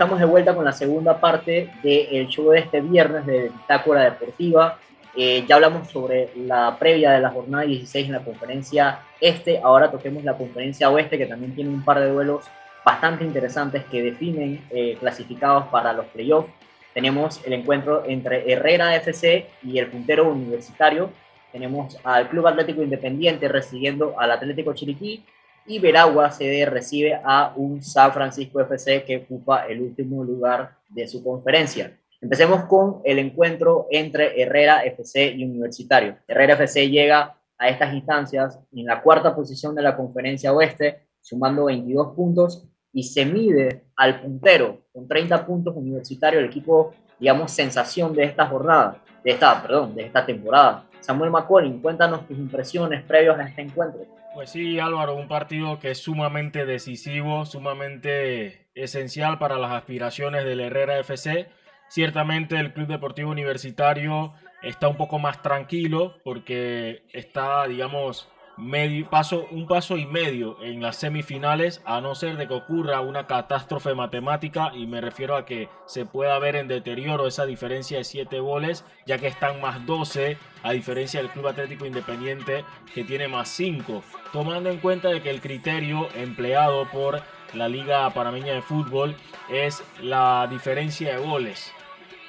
Estamos de vuelta con la segunda parte del show de este viernes de Bitácora Deportiva. Eh, ya hablamos sobre la previa de la jornada 16 en la conferencia este. Ahora toquemos la conferencia oeste, que también tiene un par de duelos bastante interesantes que definen eh, clasificados para los playoffs. Tenemos el encuentro entre Herrera FC y el puntero universitario. Tenemos al Club Atlético Independiente recibiendo al Atlético Chiriquí y Veragua CD recibe a un San Francisco FC que ocupa el último lugar de su conferencia. Empecemos con el encuentro entre Herrera FC y Universitario. Herrera FC llega a estas instancias en la cuarta posición de la conferencia oeste, sumando 22 puntos y se mide al puntero con 30 puntos Universitario, el equipo, digamos, sensación de esta jornada, de esta, perdón, de esta temporada. Samuel McCollin, cuéntanos tus impresiones previos a este encuentro.
Pues sí, Álvaro, un partido que es sumamente decisivo, sumamente esencial para las aspiraciones del Herrera FC. Ciertamente el Club Deportivo Universitario está un poco más tranquilo porque está, digamos, medio, paso, un paso y medio en las semifinales, a no ser de que ocurra una catástrofe matemática, y me refiero a que se pueda ver en deterioro esa diferencia de 7 goles, ya que están más 12, a diferencia del Club Atlético Independiente, que tiene más 5, tomando en cuenta de que el criterio empleado por la Liga Panameña de Fútbol es la diferencia de goles.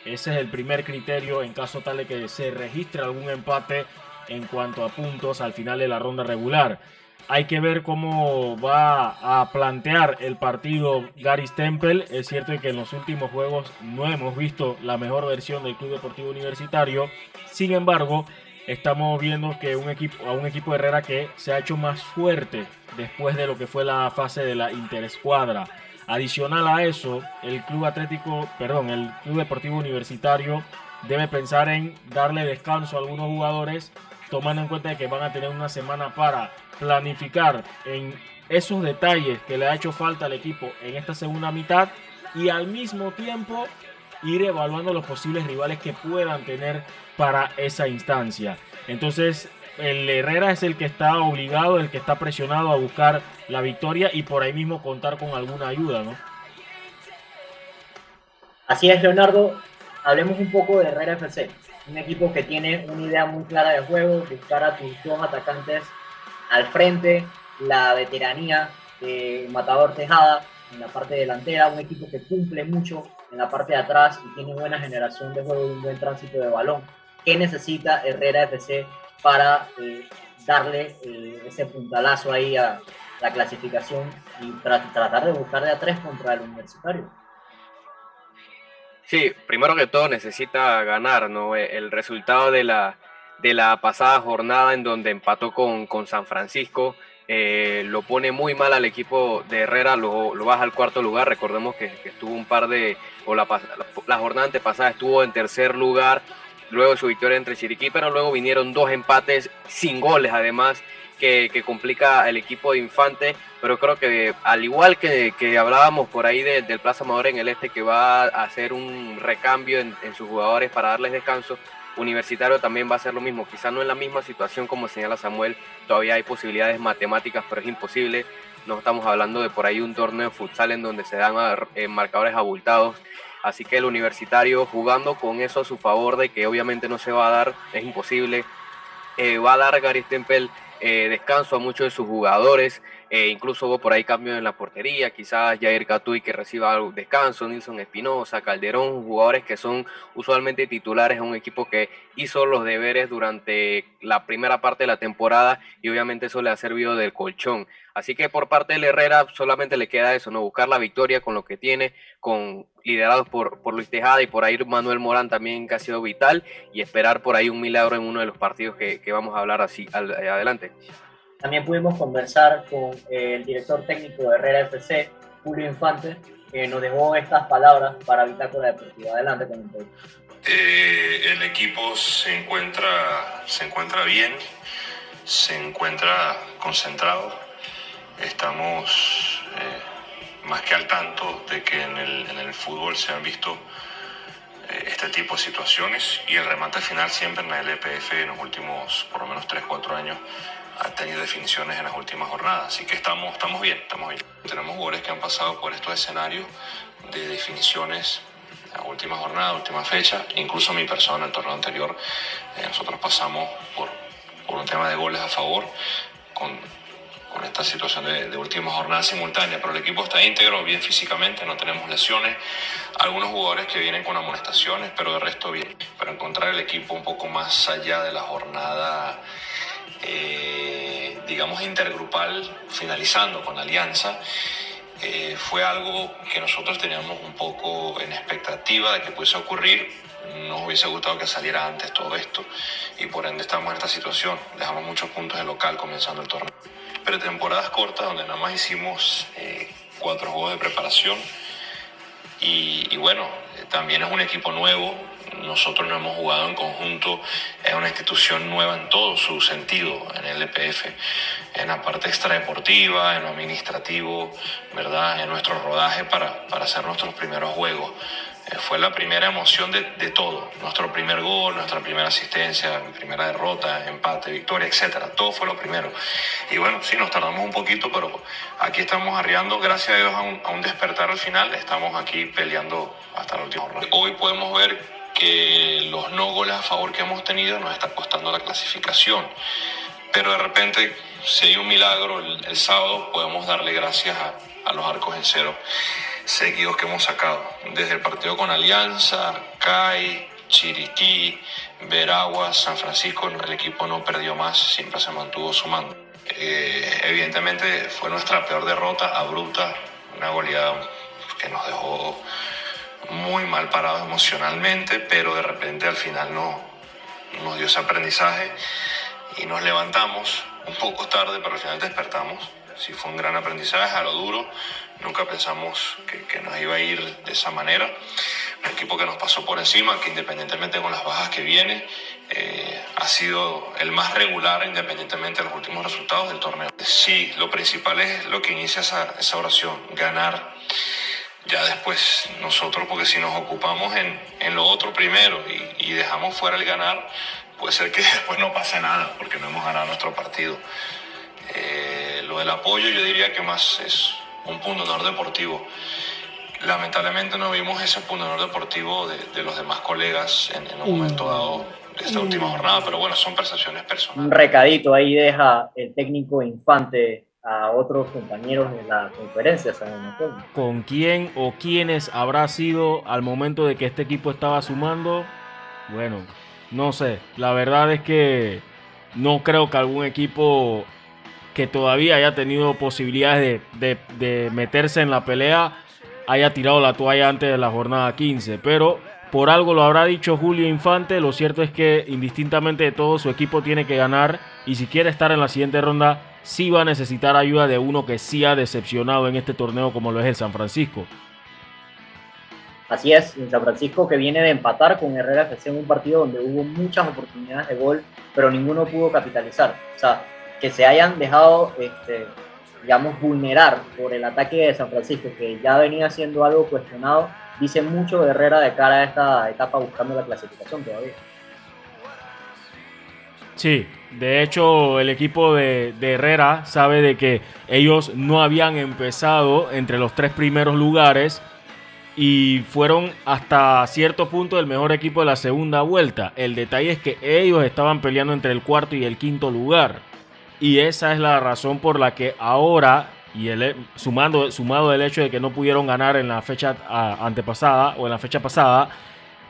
Ese es el primer criterio en caso tal de que se registre algún empate en cuanto a puntos al final de la ronda regular. Hay que ver cómo va a plantear el partido Gary Stempel. Es cierto que en los últimos juegos no hemos visto la mejor versión del Club Deportivo Universitario. Sin embargo, estamos viendo que un equipo, a un equipo de Herrera que se ha hecho más fuerte después de lo que fue la fase de la interescuadra. Adicional a eso, el Club Atlético, perdón, el Club Deportivo Universitario debe pensar en darle descanso a algunos jugadores, tomando en cuenta que van a tener una semana para planificar en esos detalles que le ha hecho falta al equipo en esta segunda mitad y al mismo tiempo ir evaluando los posibles rivales que puedan tener para esa instancia. Entonces, el Herrera es el que está obligado, el que está presionado a buscar la victoria y por ahí mismo contar con alguna ayuda, ¿no?
Así es, Leonardo. Hablemos un poco de Herrera FC. Un equipo que tiene una idea muy clara de juego, buscar a tus dos atacantes al frente, la veteranía de Matador Tejada en la parte delantera, un equipo que cumple mucho en la parte de atrás y tiene buena generación de juego y un buen tránsito de balón. ¿Qué necesita Herrera FC para eh, darle eh, ese puntalazo ahí a la clasificación y tra- tratar de buscar de a tres contra el universitario.
Sí, primero que todo necesita ganar, ¿no? Eh, El resultado de la, de la pasada jornada en donde empató con, con San Francisco eh, lo pone muy mal al equipo de Herrera, lo, baja al cuarto lugar. Recordemos que, estuvo un par de, o la jornada antepasada estuvo en tercer lugar, luego su victoria entre Chiriquí, pero luego vinieron dos empates sin goles además. Que, que complica el equipo de Infante, pero creo que al igual que, que hablábamos por ahí de- del Plaza Amador en el este, que va a hacer un recambio en, en sus jugadores para darles descanso, Universitario también va a hacer lo mismo, quizá no en la misma situación como señala Samuel, todavía hay posibilidades matemáticas, pero es imposible. No estamos hablando de por ahí un torneo de futsal en donde se dan eh, marcadores abultados. Así que el universitario jugando con eso a su favor de que obviamente no se va a dar, es imposible. Eh, va a dar Gary Stempel eh, descanso a muchos de sus jugadores. Eh, incluso hubo por ahí cambios en la portería. Quizás Jair Catuy que reciba descanso, Nilson Espinosa, Calderón, jugadores que son usualmente titulares en un equipo que hizo los deberes durante la primera parte de la temporada y obviamente eso le ha servido del colchón. Así que por parte del Herrera solamente le queda eso, no buscar la victoria con lo que tiene, con liderados por, por Luis Tejada y por ahí Manuel Morán también que ha sido vital y esperar por ahí un milagro en uno de los partidos que, vamos a hablar así adelante.
También pudimos conversar con eh, el director técnico de Herrera FC, Julio Infante, que nos dejó estas palabras para Bitácora Deportiva. Adelante con el.
Eh, el equipo se encuentra, se encuentra bien, se encuentra concentrado. Estamos eh, más que al tanto de que en el, en el fútbol se han visto eh, este tipo de situaciones y el remate final siempre en la LPF en los últimos por lo menos 3-4 años ha tenido definiciones en las últimas jornadas. Así que estamos, estamos bien, estamos bien. Tenemos jugadores que han pasado por estos escenarios de definiciones la última jornada, última fecha, incluso mi persona, el torneo anterior, eh, nosotros pasamos por, por un tema de goles a favor con, con esta situación de, de última jornada simultánea, pero el equipo está íntegro, bien físicamente, no tenemos lesiones, algunos jugadores que vienen con amonestaciones, pero de resto bien. Pero encontrar el equipo un poco más allá de la jornada, eh, digamos, intergrupal, finalizando con Alianza, eh, fue algo que nosotros teníamos un poco en expectativa de que pudiese ocurrir. Nos hubiese gustado que saliera antes todo esto y por ende estamos en esta situación. Dejamos muchos puntos de local comenzando el torneo. Pero temporadas cortas donde nada más hicimos eh, cuatro juegos de preparación y, y bueno, eh, también es un equipo nuevo. Nosotros no hemos jugado en conjunto, es una institución nueva en todo su sentido, en el EPF, en la parte extradeportiva, en lo administrativo, ¿verdad? En nuestro rodaje para, para hacer nuestros primeros juegos. Eh, fue la primera emoción de, de, todo. Nuestro primer gol, nuestra primera asistencia, primera derrota, empate, victoria, etcétera. Todo fue lo primero. Y bueno, sí, nos tardamos un poquito, pero aquí estamos arriando, gracias a Dios, a un, a un despertar al final. Estamos aquí peleando hasta la última ronda. Hoy podemos ver que los no goles a favor que hemos tenido nos está costando la clasificación. Pero de repente, si hay un milagro el, sábado, podemos darle gracias a, a los arcos en cero seguidos que hemos sacado. Desde el partido con Alianza, CAI, Chiriquí, Veraguas, San Francisco, el equipo no perdió más, siempre se mantuvo sumando. Eh, evidentemente fue nuestra peor derrota, abrupta, una goleada que nos dejó muy mal parados emocionalmente, pero de repente al final no, nos dio ese aprendizaje y nos levantamos un poco tarde, pero al final despertamos. Sí fue un gran aprendizaje a lo duro, Nunca pensamos que, que, nos iba a ir de esa manera. Un equipo que nos pasó por encima, que independientemente con las bajas que viene, eh, ha sido el más regular independientemente de los últimos resultados del torneo. Sí, lo principal es lo que inicia esa, esa oración, ganar. Ya después nosotros, porque si nos ocupamos en, en lo otro primero y, y dejamos fuera el ganar, puede ser que después no pase nada, porque no hemos ganado nuestro partido. Eh, lo del apoyo yo diría que más es un pundonor deportivo. Lamentablemente no vimos ese pundonor deportivo de, de los demás colegas en, en un momento dado de esta última jornada, pero bueno, son percepciones personales.
Un recadito ahí deja el técnico Infante a otros compañeros en la conferencia.
¿Con quién o quiénes habrá sido al momento de que este equipo estaba sumando? Bueno, no sé. La verdad es que no creo que algún equipo que todavía haya tenido posibilidades de, de, de, meterse en la pelea haya tirado la toalla antes de la jornada 15. Pero por algo lo habrá dicho Julio Infante. Lo cierto es que indistintamente de todo su equipo tiene que ganar. Y si quiere estar en la siguiente ronda, sí va a necesitar ayuda de uno que sí ha decepcionado en este torneo como lo es el San Francisco.
Así es, el San Francisco que viene de empatar con Herrera FC en un partido donde hubo muchas oportunidades de gol, pero ninguno pudo capitalizar. O sea, que se hayan dejado, este, digamos, vulnerar por el ataque de San Francisco, que ya venía siendo algo cuestionado, dice mucho de Herrera de cara a esta etapa buscando la clasificación todavía.
Sí, de hecho el equipo de, Herrera sabe de que ellos no habían empezado entre los tres primeros lugares y fueron hasta cierto punto el mejor equipo de la segunda vuelta. El detalle es que ellos estaban peleando entre el cuarto y el quinto lugar. Y esa es la razón por la que ahora, y sumando, sumado el hecho de que no pudieron ganar en la fecha antepasada o en la fecha pasada,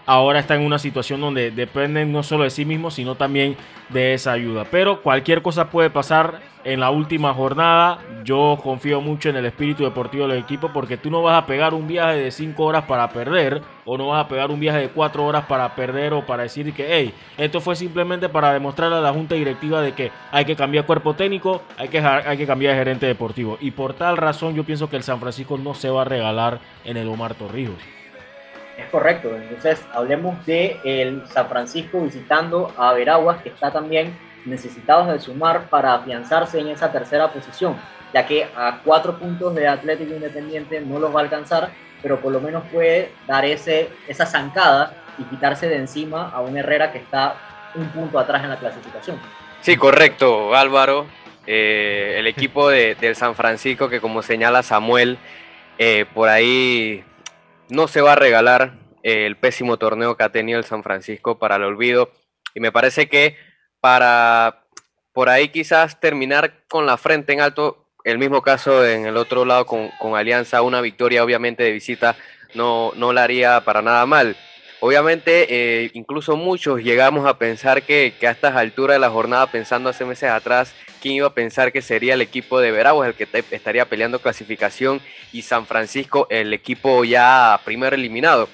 ahora está en una situación donde dependen no solo de sí mismos, sino también de esa ayuda. Pero cualquier cosa puede pasar en la última jornada. Yo confío mucho en el espíritu deportivo del equipo porque tú no vas a pegar un viaje de 5 horas para perder o no vas a pegar un viaje de 4 horas para perder o para decir que, hey, esto fue simplemente para demostrar a la junta directiva de que hay que cambiar cuerpo técnico, hay que, hay que cambiar de gerente deportivo. Y por tal razón yo pienso que el San Francisco no se va a regalar en el Omar Torrijos.
Es correcto, entonces hablemos de el San Francisco visitando a Veraguas, que está también necesitados de sumar para afianzarse en esa tercera posición, ya que a cuatro puntos de Atlético Independiente no los va a alcanzar, pero por lo menos puede dar ese, esa zancada y quitarse de encima a un Herrera que está un punto atrás en la clasificación.
Sí, correcto, Álvaro. Eh, el equipo de, del San Francisco, que como señala Samuel, eh, por ahí no se va a regalar eh, el pésimo torneo que ha tenido el San Francisco para el olvido. Y me parece que para por ahí quizás terminar con la frente en alto, el mismo caso en el otro lado con, con Alianza, una victoria obviamente de visita no, no la haría para nada mal. Obviamente, eh, incluso muchos llegamos a pensar que, que, a estas alturas de la jornada, pensando hace meses atrás, ¿quién iba a pensar que sería el equipo de Veraguas el que estaría peleando clasificación y San Francisco el equipo ya primero eliminado?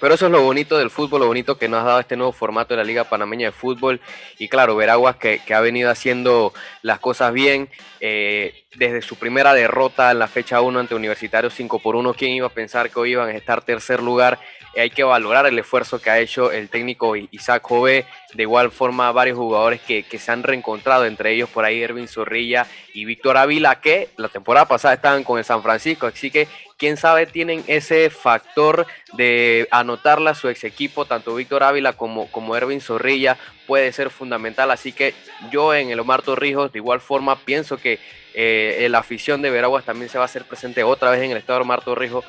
Pero eso es lo bonito del fútbol, lo bonito que nos ha dado este nuevo formato de la Liga Panameña de Fútbol. Y claro, Veraguas que, que ha venido haciendo las cosas bien. Eh, desde su primera derrota en la fecha 1 ante Universitario 5 por 1, ¿quién iba a pensar que hoy iban a estar tercer lugar? Eh, hay que valorar el esfuerzo que ha hecho el técnico Isaac Jove. De igual forma, varios jugadores que, que se han reencontrado, entre ellos por ahí Ervin Zorrilla y Víctor Ávila, que la temporada pasada estaban con el San Francisco. Así que quién sabe tienen ese factor de anotarla a su ex equipo, tanto Víctor Ávila como, como Ervin Zorrilla puede ser fundamental, así que yo en el Omar Torrijos de igual forma pienso que eh, la afición de Veraguas también se va a hacer presente otra vez en el estado de Omar Torrijos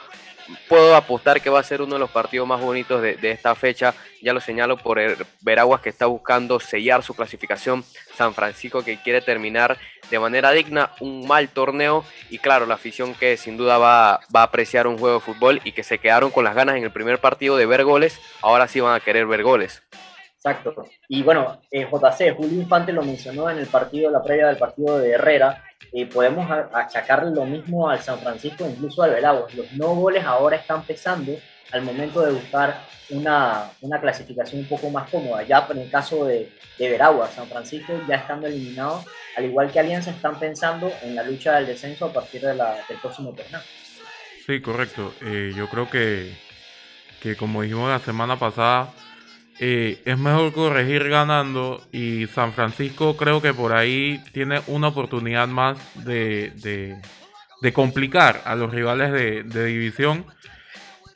puedo apostar que va a ser uno de los partidos más bonitos de, esta fecha. Ya lo señalo por Veraguas que está buscando sellar su clasificación. San Francisco que quiere terminar de manera digna un mal torneo. Y claro, la afición que sin duda va, va a apreciar un juego de fútbol y que se quedaron con las ganas en el primer partido de ver goles. Ahora sí van a querer ver goles.
Exacto. Y bueno, eh, JC, Julio Infante lo mencionó en el partido, la previa del partido de Herrera. Eh, podemos achacar lo mismo al San Francisco, incluso al Veraguas. Los no goles ahora están pesando al momento de buscar una, una clasificación un poco más cómoda. Ya en el caso de, de Veraguas, San Francisco ya estando eliminado, al igual que Alianza, están pensando en la lucha del descenso a partir de la, del próximo torneo.
Sí, correcto. Eh, yo creo que, que como dijimos la semana pasada, es mejor corregir ganando y San Francisco creo que por ahí tiene una oportunidad más de, de, complicar a los rivales de, de, división.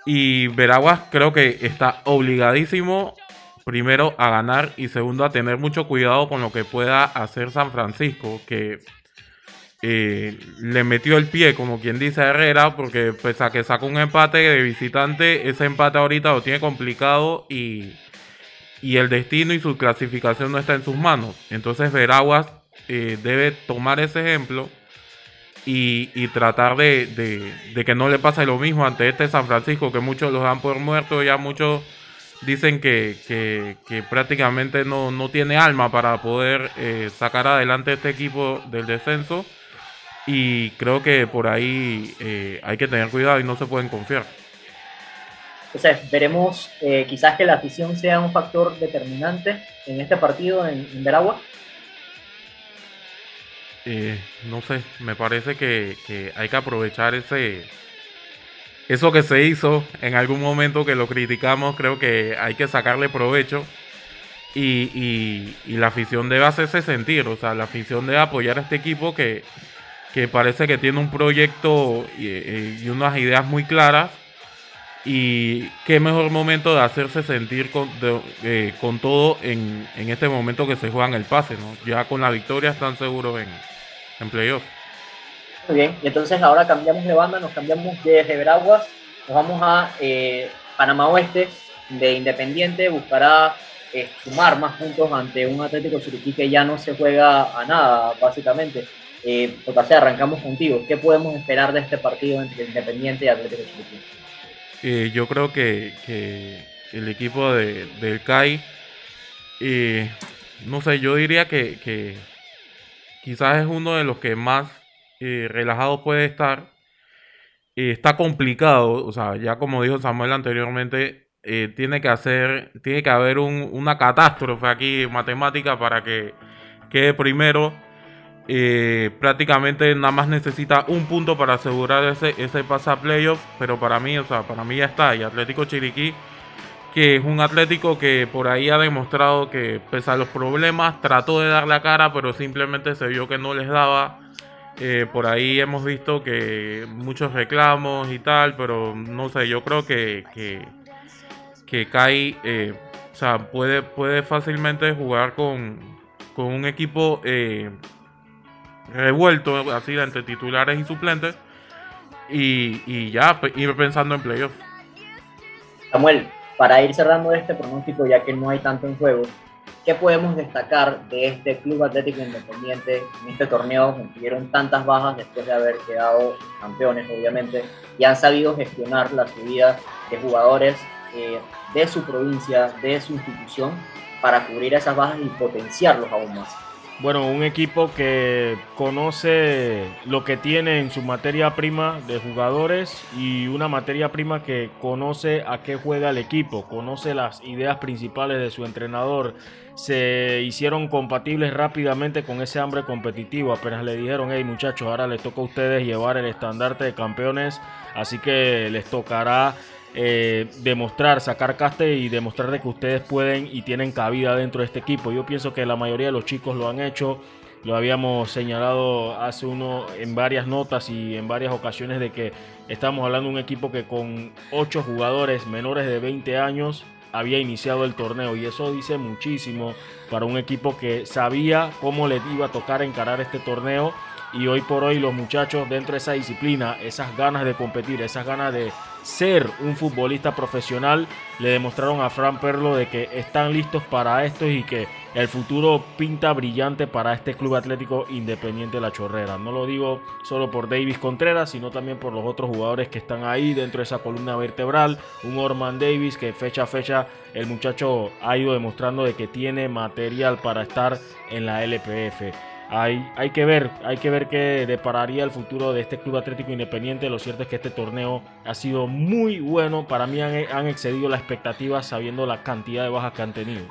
Y Veraguas creo que está obligadísimo primero a ganar y segundo a tener mucho cuidado con lo que pueda hacer San Francisco, que eh, le metió el pie, como quien dice Herrera, porque pese a que sacó un empate de visitante, ese empate ahorita lo tiene complicado y y el destino y su clasificación no está en sus manos. Entonces Veraguas eh, debe tomar ese ejemplo y, tratar de, que no le pase lo mismo ante este San Francisco, que muchos los dan por muerto, ya muchos dicen que, prácticamente no, tiene alma para poder eh, sacar adelante este equipo del descenso. Y creo que por ahí eh, hay que tener cuidado y no se pueden confiar.
Entonces, veremos eh, quizás que la afición sea un factor determinante en este partido en, Veragua.
Eh, no sé, me parece que, hay que aprovechar ese eso que se hizo en algún momento que lo criticamos, creo que hay que sacarle provecho. Y, la afición debe hacerse sentir, o sea, la afición debe apoyar a este equipo que, parece que tiene un proyecto y, y unas ideas muy claras y qué mejor momento de hacerse sentir con, eh, con todo en, en, este momento que se juegan el pase, ¿no? Ya con la victoria están seguros en, en playoff.
Muy bien, y entonces ahora cambiamos de banda, nos cambiamos de Veraguas, nos vamos a eh, Panamá Oeste, de Independiente, buscará eh, sumar más puntos ante un Atlético Chiriquí que ya no se juega a nada, básicamente. Eh, sea, arrancamos contigo. ¿Qué podemos esperar de este partido entre Independiente y Atlético Chiriquí?
Eh, yo creo que, el equipo de, del CAI, eh, no sé, yo diría que, quizás es uno de los que más eh, relajado puede estar. está complicado, o sea, ya como dijo Samuel anteriormente, tiene que hacer, tiene que haber una catástrofe aquí matemática para que quede primero eh, prácticamente nada más necesita un punto para asegurar ese, ese pase a. Pero para mí, o sea, para mí ya está. Y Atlético Chiriquí, que es un Atlético que por ahí ha demostrado que, pese a los problemas, trató de dar la cara, pero simplemente se vio que no les daba. Eh, por ahí hemos visto que muchos reclamos y tal, pero no sé, yo creo que, que, que Kai eh, o sea, puede, puede fácilmente jugar con, con un equipo revuelto así entre titulares y suplentes y, ya ir pensando en playoffs.
Samuel, para ir cerrando este pronóstico, ya que no hay tanto en juego, ¿qué podemos destacar de este Club Atlético Independiente en este torneo? Tuvieron tantas bajas después de haber quedado campeones, obviamente, y han sabido gestionar la subida de jugadores eh, de su provincia, de su institución, para cubrir esas bajas y potenciarlos aún más.
Bueno, un equipo que conoce lo que tiene en su materia prima de jugadores y una materia prima que conoce a qué juega el equipo, conoce las ideas principales de su entrenador. Se hicieron compatibles rápidamente con ese hambre competitivo. Apenas le dijeron, hey muchachos, ahora les toca a ustedes llevar el estandarte de campeones, así que les tocará eh, demostrar, sacar caste y demostrar de que ustedes pueden y tienen cabida dentro de este equipo. Yo pienso que la mayoría de los chicos lo han hecho. lo habíamos señalado hace uno en varias notas y en varias ocasiones de que estamos hablando de un equipo que con ocho jugadores menores de 20 años había iniciado el torneo y eso dice muchísimo para un equipo que sabía cómo le iba a tocar encarar este torneo y hoy por hoy los muchachos dentro de esa disciplina, esas ganas de competir, esas ganas de ser un futbolista profesional, le demostraron a Fran Perlo de que están listos para esto y que el futuro pinta brillante para este Club Atlético Independiente de La Chorrera. No lo digo solo por Davis Contreras, sino también por los otros jugadores que están ahí dentro de esa columna vertebral. Un Orman Davis que fecha a fecha el muchacho ha ido demostrando de que tiene material para estar en la LPF. Hay, hay, que ver, hay que ver qué depararía el futuro de este Club Atlético Independiente. Lo cierto es que este torneo ha sido muy bueno. Para mí han, han excedido las expectativas sabiendo la cantidad de bajas que han tenido.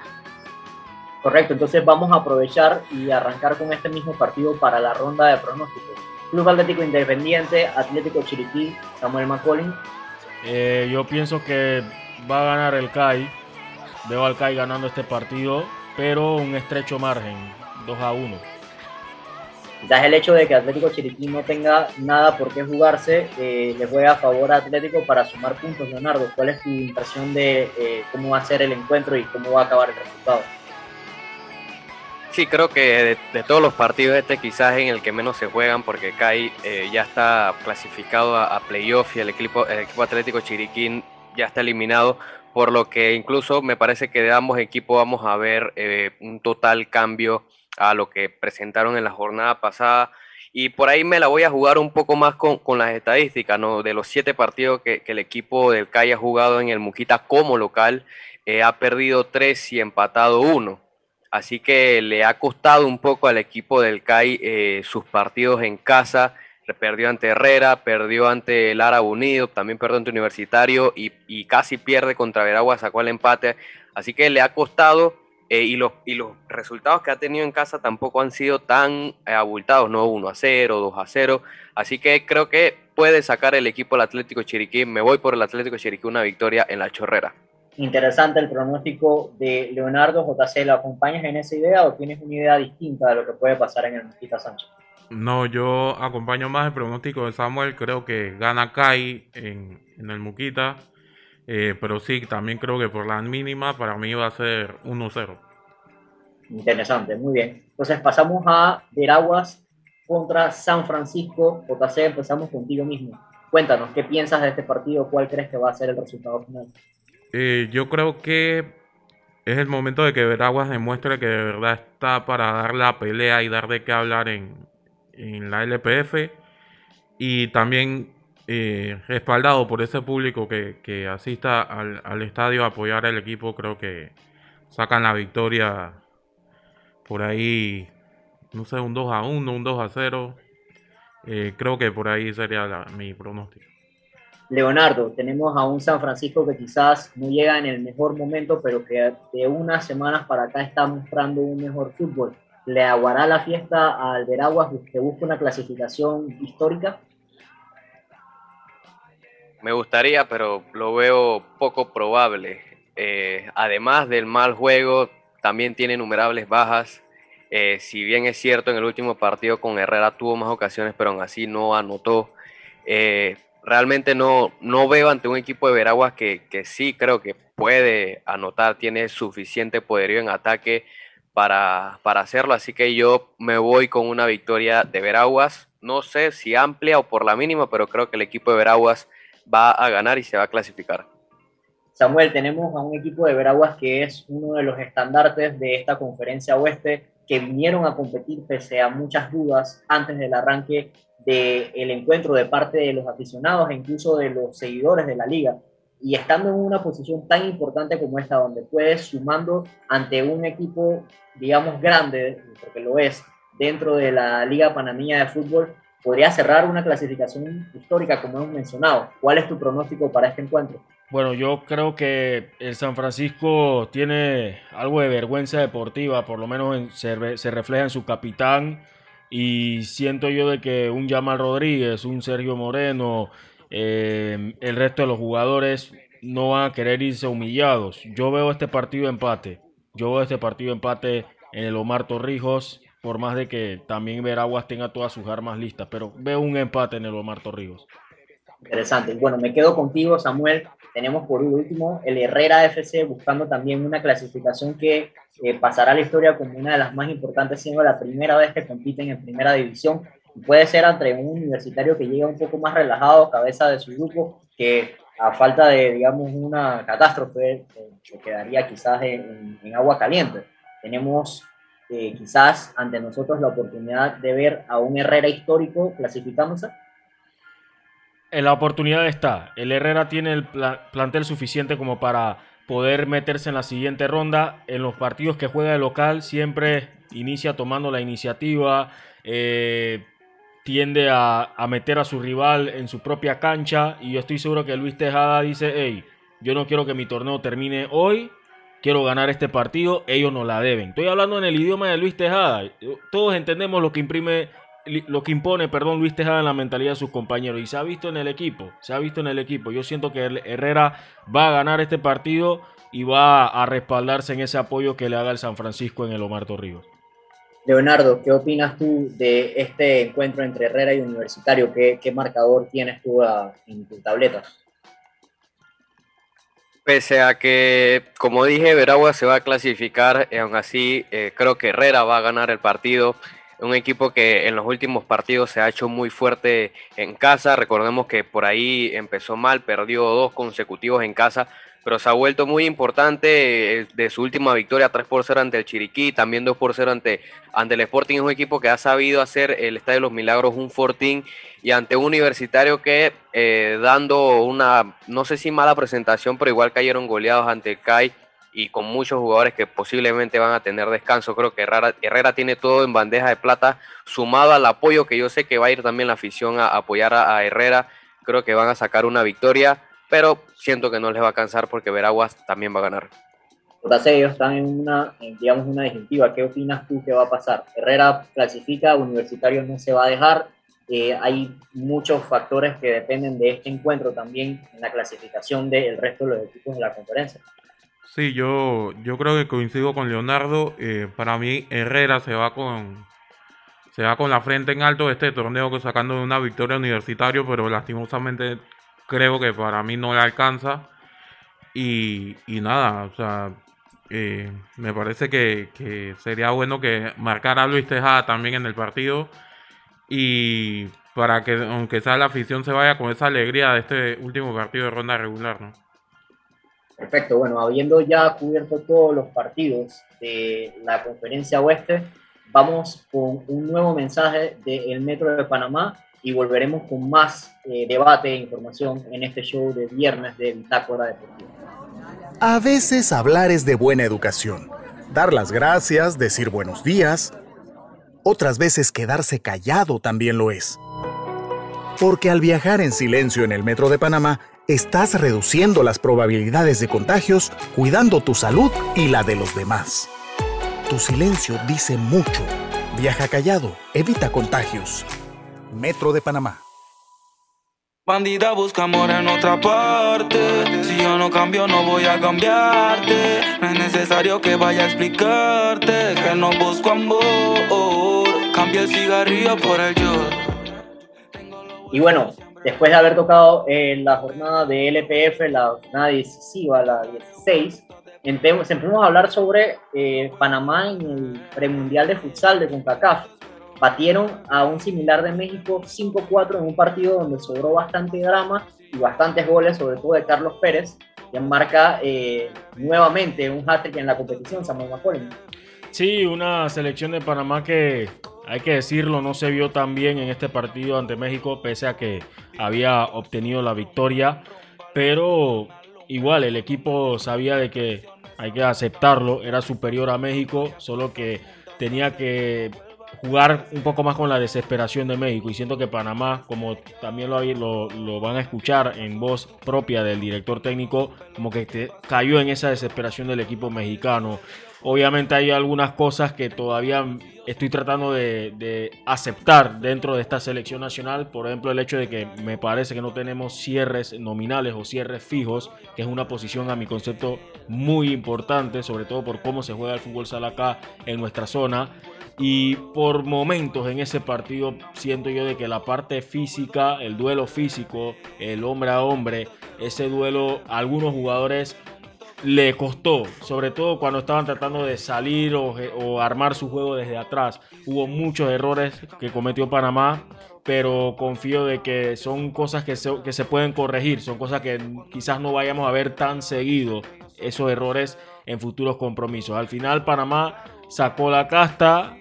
Correcto, entonces vamos a aprovechar y arrancar con este mismo partido para la ronda de pronósticos. Club Atlético Independiente, Atlético Chiriquí, Samuel McCollin.
Eh, yo pienso que va a ganar el CAI. Veo al CAI ganando este partido, pero un estrecho margen, 2 a 1.
Quizás el hecho de que Atlético Chiriquí no tenga nada por qué jugarse eh, juega a favor a Atlético para sumar puntos, Leonardo. ¿Cuál es tu impresión de eh, cómo va a ser el encuentro y cómo va a acabar el resultado?
Sí, creo que de, todos los partidos este quizás en el que menos se juegan porque CAI eh, ya está clasificado a, a, playoff y el equipo, el equipo Atlético Chiriquín ya está eliminado, por lo que incluso me parece que de ambos equipos vamos a ver eh, un total cambio a lo que presentaron en la jornada pasada. Y por ahí me la voy a jugar un poco más con, con las estadísticas, ¿no? De los siete partidos que, que, el equipo del CAI ha jugado en el Muquita como local, eh, ha perdido tres y empatado uno. Así que le ha costado un poco al equipo del CAI eh, sus partidos en casa. Perdió ante Herrera, perdió ante el Árabe Unido, también perdió ante Universitario y, y, casi pierde contra Veragua, sacó el empate. Así que le ha costado eh, y, los, y los resultados que ha tenido en casa tampoco han sido tan eh, abultados, no 1 a 0, 2 a 0. Así que creo que puede sacar el equipo el Atlético Chiriquí. Me voy por el Atlético Chiriquí una victoria en la chorrera
interesante el pronóstico de Leonardo JC. ¿Lo acompañas en esa idea o tienes una idea distinta de lo que puede pasar en el Mosquita Sánchez?
No, yo acompaño más el pronóstico de Samuel. Creo que gana Kai en, en el Muquita. Eh, pero sí, también creo que por la mínima para mí va a ser 1-0.
Interesante, muy bien. Entonces pasamos a Veraguas contra San Francisco. JC, empezamos contigo mismo. Cuéntanos, ¿qué piensas de este partido? ¿Cuál crees que va a ser el resultado final?
Eh, yo creo que es el momento de que Veraguas demuestre que de verdad está para dar la pelea y dar de qué hablar en, en la LPF. Y también eh, respaldado por ese público que, que asista al, al, estadio a apoyar al equipo, creo que sacan la victoria por ahí, no sé, un 2 a 1, un 2 a 0. Eh, creo que por ahí sería la, mi pronóstico.
Leonardo, tenemos a un San Francisco que quizás no llega en el mejor momento, pero que de unas semanas para acá está mostrando un mejor fútbol. ¿Le aguará la fiesta al Veraguas que busca una clasificación histórica?
Me gustaría, pero lo veo poco probable. Eh, además del mal juego, también tiene innumerables bajas. Eh, si bien es cierto, en el último partido con Herrera tuvo más ocasiones, pero aún así no anotó. Eh, realmente no, no veo ante un equipo de Veraguas que, que, sí creo que puede anotar, tiene suficiente poderío en ataque para, para, hacerlo, así que yo me voy con una victoria de Veraguas, no sé si amplia o por la mínima, pero creo que el equipo de Veraguas va a ganar y se va a clasificar.
Samuel, tenemos a un equipo de Veraguas que es uno de los estandartes de esta conferencia oeste, que vinieron a competir pese a muchas dudas antes del arranque del encuentro de parte de los aficionados e incluso de los seguidores de la liga. Y estando en una posición tan importante como esta, donde puedes sumando ante un equipo, digamos, grande, porque lo es, dentro de la Liga Panameña de Fútbol, podría cerrar una clasificación histórica, como hemos mencionado. ¿Cuál es tu pronóstico para este encuentro?
Bueno, yo creo que el San Francisco tiene algo de vergüenza deportiva, por lo menos en, se, refleja en su capitán, y siento yo de que un Jamal Rodríguez, un Sergio Moreno, eh, el resto de los jugadores no van a querer irse humillados. Yo veo este partido empate. Yo veo este partido empate en el Omar Torrijos por más de que también Veraguas tenga todas sus armas listas, pero veo un empate en el Omar Torrijos.
Interesante. Bueno, me quedo contigo, Samuel. Tenemos por último el Herrera FC buscando también una clasificación que eh, pasará a la historia como una de las más importantes, siendo la primera vez que compiten en primera división. Y puede ser entre un universitario que llega un poco más relajado, cabeza de su grupo, que a falta de, digamos, una catástrofe, eh, se quedaría quizás en, en agua caliente. Tenemos eh, quizás ante nosotros la oportunidad de ver a un Herrera histórico clasificándose.
La oportunidad está. El Herrera tiene el plantel suficiente como para poder meterse en la siguiente ronda. En los partidos que juega de local siempre inicia tomando la iniciativa, eh, tiende a, a, meter a su rival en su propia cancha y yo estoy seguro que Luis Tejada dice, hey, yo no quiero que mi torneo termine hoy, quiero ganar este partido, ellos no la deben. Estoy hablando en el idioma de Luis Tejada. Todos entendemos lo que imprime lo que impone, perdón, Luis Tejada en la mentalidad de sus compañeros y se ha visto en el equipo, se ha visto en el equipo. Yo siento que Herrera va a ganar este partido y va a respaldarse en ese apoyo que le haga el San Francisco en el Omar Torrijos.
Leonardo, ¿qué opinas tú de este encuentro entre Herrera y Universitario? ¿Qué, marcador tienes tú a, en tu tableta?
Pese a que, como dije, Veragua se va a clasificar, y aún así eh, creo que Herrera va a ganar el partido. Un equipo que en los últimos partidos se ha hecho muy fuerte en casa. Recordemos que por ahí empezó mal, perdió dos consecutivos en casa, pero se ha vuelto muy importante eh, de su última victoria 3 por 0 ante el Chiriquí, también 2 por 0 ante, ante el Sporting. Es un equipo que ha sabido hacer el Estadio de los Milagros un fortín y ante un universitario que eh, dando una, no sé si mala presentación, pero igual cayeron goleados ante el CAI y con muchos jugadores que posiblemente van a tener descanso. Creo que Herrera, Herrera tiene todo en bandeja de plata, sumado al apoyo que yo sé que va a ir también la afición a, apoyar a, a Herrera. Creo que van a sacar una victoria, pero siento que no les va a cansar porque Veraguas también va a ganar.
Entonces ellos están en una, en, digamos, una disyuntiva. ¿Qué opinas tú que va a pasar? Herrera clasifica, Universitario no se va a dejar. Eh, hay muchos factores que dependen de este encuentro también en la clasificación del resto de los equipos de la conferencia.
Sí, yo, yo creo que coincido con Leonardo. Eh, para mí, Herrera se va con se va con la frente en alto de este torneo sacando una victoria universitario, pero lastimosamente creo que para mí no le alcanza. Y, y nada, o sea, eh, me parece que, que, sería bueno que marcara a Luis Tejada también en el partido. Y para que, aunque sea la afición, se vaya con esa alegría de este último partido de ronda regular, ¿no?
Perfecto, bueno, habiendo ya cubierto todos los partidos de la conferencia oeste, vamos con un nuevo mensaje del Metro de Panamá y volveremos con más eh, debate e información en este show de viernes de Bitácora Deportiva.
A veces hablar es de buena educación. Dar las gracias, decir buenos días. Otras veces quedarse callado también lo es. Porque al viajar en silencio en el metro de Panamá, estás reduciendo las probabilidades de contagios, cuidando tu salud y la de los demás. Tu silencio dice mucho. Viaja callado, evita contagios. Metro de Panamá.
Bandida busca amor en otra parte. Si yo no cambio, no voy a cambiarte. No es necesario que vaya a explicarte que no busco amor. Cambia el cigarrillo por el yo.
Y bueno, después de haber tocado en la jornada de LPF, la jornada decisiva, la 16, empezamos a hablar sobre eh, Panamá en el premundial de futsal de CONCACAF batieron a un similar de México 5-4 en un partido donde sobró bastante drama y bastantes goles, sobre todo de Carlos Pérez, que marca eh, nuevamente un hat-trick en la competición, Samuel McCollum.
Sí, una selección de Panamá que, hay que decirlo, no se vio tan bien en este partido ante México, pese a que había obtenido la victoria, pero igual el equipo sabía de que hay que aceptarlo, era superior a México, solo que tenía que jugar un poco más con la desesperación de México y siento que Panamá, como también lo, van a escuchar en voz propia del director técnico, como que cayó en esa desesperación del equipo mexicano. Obviamente hay algunas cosas que todavía estoy tratando de, de, aceptar dentro de esta selección nacional. Por ejemplo, el hecho de que me parece que no tenemos cierres nominales o cierres fijos, que es una posición a mi concepto muy importante, sobre todo por cómo se juega el fútbol sala acá en nuestra zona. Y por momentos en ese partido siento yo de que la parte física, el duelo físico, el hombre a hombre, ese duelo, a algunos jugadores le costó, sobre todo cuando estaban tratando de salir o, o, armar su juego desde atrás. Hubo muchos errores que cometió Panamá, pero confío de que son cosas que se, que se pueden corregir, son cosas que quizás no vayamos a ver tan seguido, esos errores en futuros compromisos. Al final Panamá sacó la casta,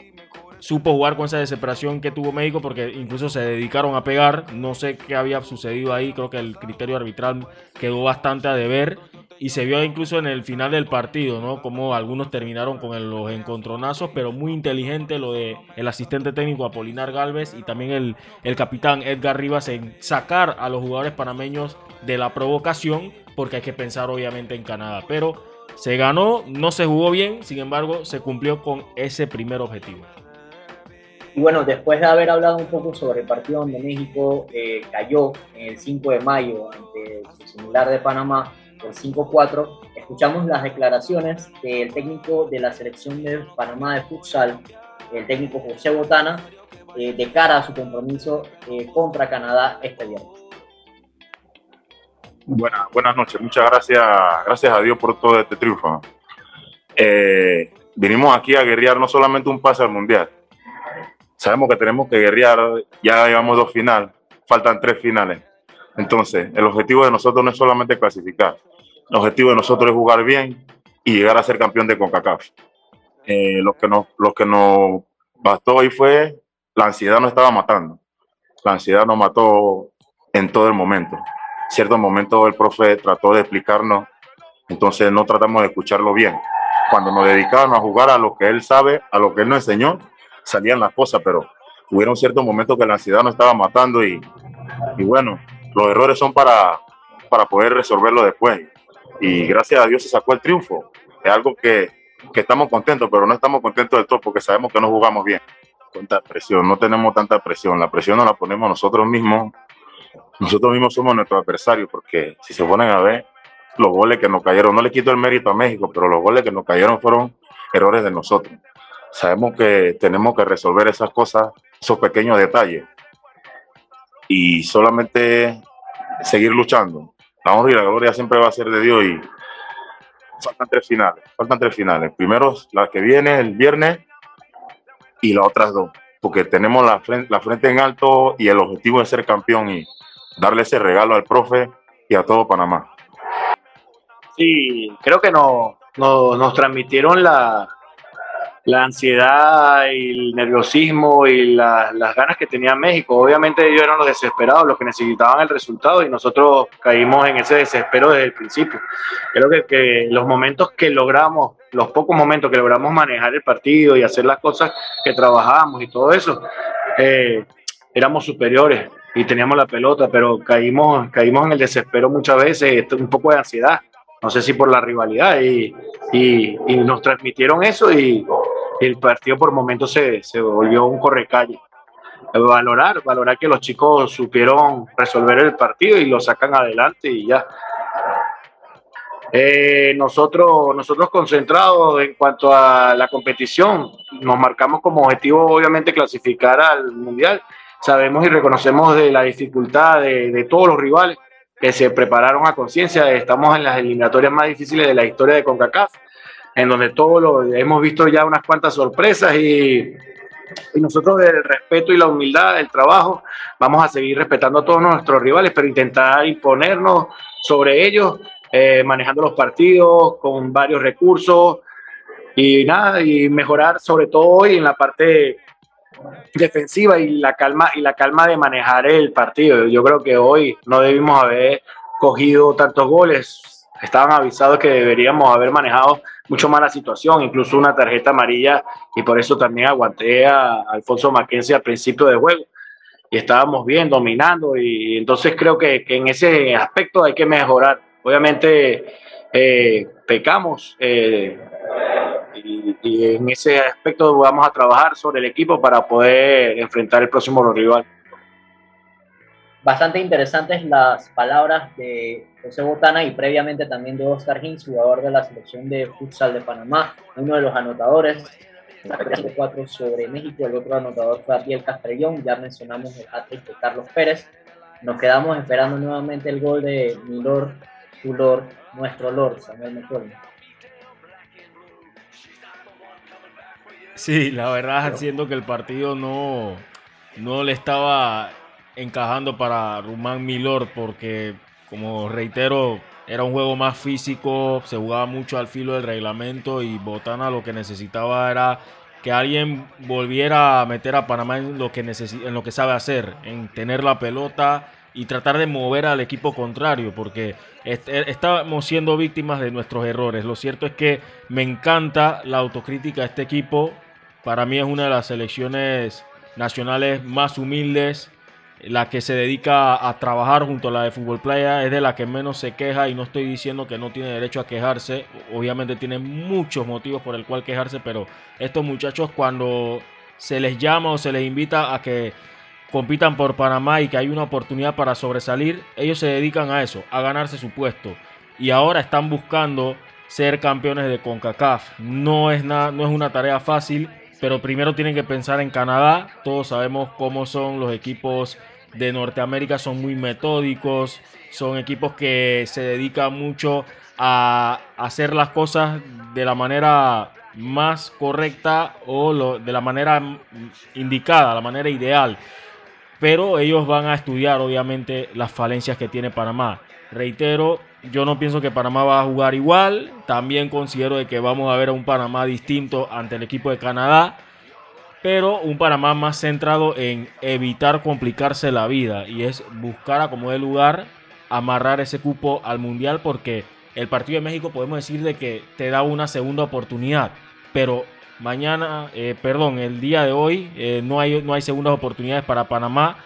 supo jugar con esa desesperación que tuvo México porque incluso se dedicaron a pegar. No sé qué había sucedido ahí, creo que el criterio arbitral quedó bastante a deber y se vio incluso en el final del partido, ¿no? Como algunos terminaron con los encontronazos, pero muy inteligente lo de el asistente técnico Apolinar Galvez y también el, el capitán Edgar Rivas en sacar a los jugadores panameños de la provocación, porque hay que pensar obviamente en Canadá, pero se ganó, no se jugó bien, sin embargo, se cumplió con ese primer objetivo.
Y bueno, después de haber hablado un poco sobre el partido donde México eh, cayó el 5 de mayo ante su similar de Panamá por 5-4, escuchamos las declaraciones del técnico de la selección de Panamá de futsal, el técnico José Botana, eh, de cara a su compromiso eh, contra Canadá este viernes.
Buenas, buenas noches, muchas gracias, gracias a Dios por todo este triunfo. Eh, vinimos aquí a guerrear no solamente un pase al mundial, sabemos que tenemos que guerrear, ya llevamos dos finales, faltan tres finales. Entonces, el objetivo de nosotros no es solamente clasificar, el objetivo de nosotros es jugar bien y llegar a ser campeón de CONCACAF. Eh, lo, que nos, lo que nos bastó hoy fue la ansiedad nos estaba matando. La ansiedad nos mató en todo el momento. Cierto momento el profe trató de explicarnos, entonces no tratamos de escucharlo bien. Cuando nos dedicábamos a jugar a lo que él sabe, a lo que él nos enseñó, salían las cosas, pero hubieron ciertos momentos que la ansiedad nos estaba matando y, y bueno, los errores son para, para poder resolverlo después. Y gracias a Dios se sacó el triunfo. Es algo que, que estamos contentos, pero no estamos contentos del todo porque sabemos que no jugamos bien. Tanta presión, no tenemos tanta presión. La presión nos la ponemos nosotros mismos. Nosotros mismos somos nuestros adversarios porque si se ponen a ver los goles que nos cayeron, no le quito el mérito a México, pero los goles que nos cayeron fueron errores de nosotros sabemos que tenemos que resolver esas cosas, esos pequeños detalles. Y solamente seguir luchando. La honra y la gloria siempre va a ser de Dios y faltan tres finales. Faltan tres finales. Primero la que viene el viernes y las otras dos. Porque tenemos la frente, la frente en alto y el objetivo es ser campeón y darle ese regalo al profe y a todo Panamá.
Sí, creo que no, no, nos transmitieron la, la ansiedad y el nerviosismo y las ganas que tenía México. Obviamente ellos eran los desesperados, los que necesitaban el resultado y nosotros caímos en ese desespero desde el principio. Creo que, que los momentos que logramos, los pocos momentos que logramos manejar el partido y hacer las cosas que trabajábamos y todo eso, eh, éramos superiores y teníamos la pelota, pero caímos, caímos en el desespero muchas veces, un poco de ansiedad no sé si por la rivalidad, y, y, y, nos transmitieron eso y, el partido por momentos se, se volvió un correcalle. Valorar, valorar que los chicos supieron resolver el partido y lo sacan adelante y ya. Eh, nosotros, nosotros concentrados en cuanto a la competición, nos marcamos como objetivo obviamente clasificar al Mundial. Sabemos y reconocemos de la dificultad de, de todos los rivales que se prepararon a conciencia. Estamos en las eliminatorias más difíciles de la historia de CONCACAF en donde todos lo hemos visto ya unas cuantas sorpresas y, y nosotros del respeto y la humildad del trabajo vamos a seguir respetando a todos nuestros rivales, pero intentar imponernos sobre ellos, eh, manejando los partidos con varios recursos y nada, y mejorar sobre todo hoy en la parte defensiva y la calma y la calma de manejar el partido. Yo creo que hoy no debimos haber cogido tantos goles. Estaban avisados que deberíamos haber manejado mucho más la situación, incluso una tarjeta amarilla, y por eso también aguanté a Alfonso Mackenzie al principio del juego. Y estábamos bien, dominando, y entonces creo que, en ese aspecto hay que mejorar. Obviamente eh, pecamos eh, y, y, en ese aspecto vamos a trabajar sobre el equipo para poder enfrentar el próximo rival
bastante interesantes las palabras de José Botana y previamente también de Oscar Hins, jugador de la selección de futsal de Panamá, uno de los anotadores 4 sobre México. El otro anotador fue Ariel Castrellón. Ya mencionamos el hat-trick de Carlos Pérez. Nos quedamos esperando nuevamente el gol de mi Lord, tu Lord, nuestro Lord, Samuel Mejorno.
Sí, la verdad, siento que el partido no, no le estaba encajando para Rumán Milord porque, como reitero, era un juego más físico, se jugaba mucho al filo del reglamento y Botana lo que necesitaba era que alguien volviera a meter a Panamá en lo que, en lo que sabe hacer, en tener la pelota y tratar de mover al equipo contrario, porque estamos siendo víctimas de nuestros errores. Lo cierto es que me encanta la autocrítica de este equipo. Para mí es una de las selecciones nacionales más humildes, la que se dedica a trabajar junto a la de Fútbol Playa, es de la que menos se queja y no estoy diciendo que no tiene derecho a quejarse, obviamente tiene muchos motivos por el cual quejarse, pero estos muchachos cuando se les llama o se les invita a que compitan por Panamá y que hay una oportunidad para sobresalir, ellos se dedican a eso, a ganarse su puesto. Y ahora están buscando ser campeones de CONCACAF. No es, nada, no es una tarea fácil, pero primero tienen que pensar en Canadá. Todos sabemos cómo son los equipos de Norteamérica, son muy metódicos, son equipos que se dedican mucho a hacer las cosas de la manera más correcta o de la manera indicada, la manera ideal. Pero ellos van a estudiar obviamente las falencias que tiene Panamá. Reitero, yo no pienso que Panamá va a jugar igual. También considero de que vamos a ver a un Panamá distinto ante el equipo de Canadá. Pero un Panamá más centrado en evitar complicarse la vida. Y es buscar a como de lugar amarrar ese cupo al Mundial. Porque el partido de México podemos decir de que te da una segunda oportunidad. Pero mañana, eh, perdón, el día de hoy eh, no, hay, no hay segundas oportunidades para Panamá.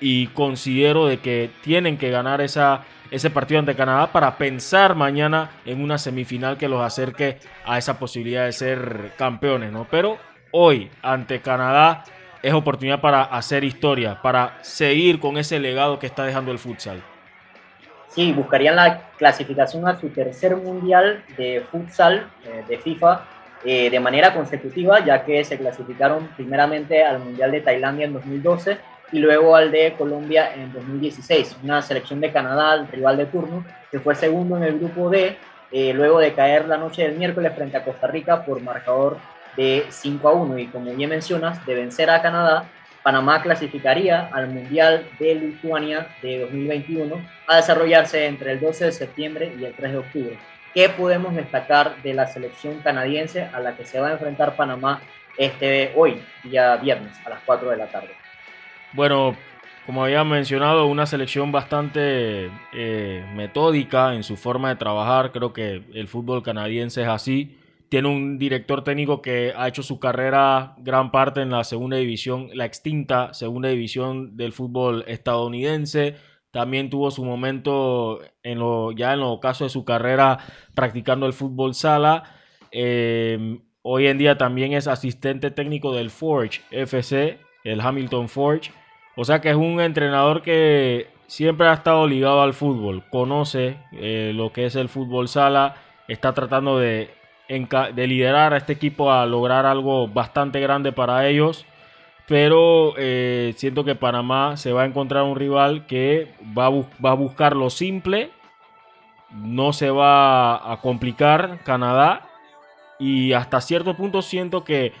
Y considero de que tienen que ganar esa ese partido ante Canadá para pensar mañana en una semifinal que los acerque a esa posibilidad de ser campeones, ¿no? Pero hoy ante Canadá es oportunidad para hacer historia, para seguir con ese legado que está dejando el futsal.
Sí, buscarían la clasificación a su tercer mundial de futsal eh, de FIFA eh, de manera consecutiva, ya que se clasificaron primeramente al Mundial de Tailandia en 2012 y luego al de Colombia en 2016, una selección de Canadá, el rival de turno, que fue segundo en el grupo D, eh, luego de caer la noche del miércoles frente a Costa Rica por marcador de 5 a 1. Y como bien mencionas, de vencer a Canadá, Panamá clasificaría al Mundial de Lituania de 2021 a desarrollarse entre el 12 de septiembre y el 3 de octubre. ¿Qué podemos destacar de la selección canadiense a la que se va a enfrentar Panamá este hoy, día viernes, a las 4 de la tarde?
Bueno, como había mencionado, una selección bastante eh, metódica en su forma de trabajar. Creo que el fútbol canadiense es así. Tiene un director técnico que ha hecho su carrera gran parte en la segunda división, la extinta segunda división del fútbol estadounidense. También tuvo su momento en lo, ya en los casos de su carrera practicando el fútbol sala. Eh, hoy en día también es asistente técnico del Forge FC, el Hamilton Forge. O sea que es un entrenador que siempre ha estado ligado al fútbol, conoce eh, lo que es el fútbol sala, está tratando de, de, liderar a este equipo a lograr algo bastante grande para ellos. Pero eh, siento que Panamá se va a encontrar un rival que va va a buscar lo simple, no se va a complicar Canadá. Y hasta cierto punto siento que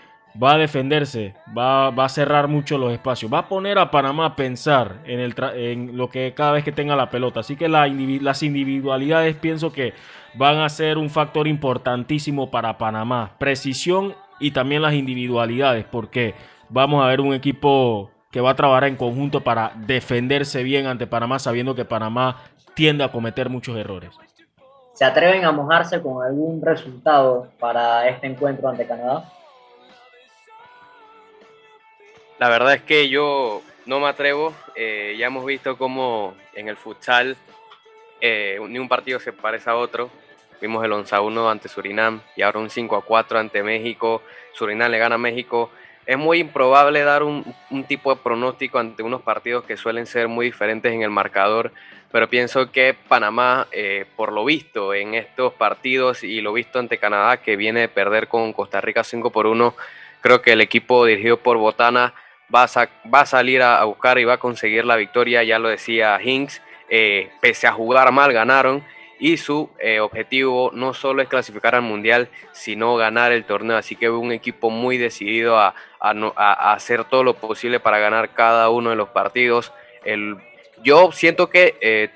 va a defenderse, va, a cerrar mucho los espacios, va a poner a Panamá a pensar en, lo que cada vez que tenga la pelota. Así que las individualidades pienso que van a ser un factor importantísimo para Panamá. Precisión y también las individualidades, porque vamos a ver un equipo que va a trabajar en conjunto para defenderse bien ante Panamá, sabiendo que Panamá tiende a cometer muchos errores.
¿Se atreven a mojarse con algún resultado para este encuentro ante Canadá?
La verdad es que yo no me atrevo. Eh, ya hemos visto cómo en el futsal eh, ni un partido se parece a otro. Vimos el 11 a 1 ante Surinam y ahora un 5 a 4 ante México. Surinam le gana a México. Es muy improbable dar un, tipo de pronóstico ante unos partidos que suelen ser muy diferentes en el marcador, pero pienso que Panamá, eh, por lo visto en estos partidos y lo visto ante Canadá, que viene a perder con Costa Rica 5 por 1, Creo que el equipo dirigido por Botana va a, salir a, buscar y va a conseguir la victoria, ya lo decía Hinks, eh, pese a jugar mal ganaron y su eh, objetivo no solo es clasificar al Mundial, sino ganar el torneo, así que un equipo muy decidido a- a hacer todo lo posible para ganar cada uno de los partidos. El, yo siento que, eh,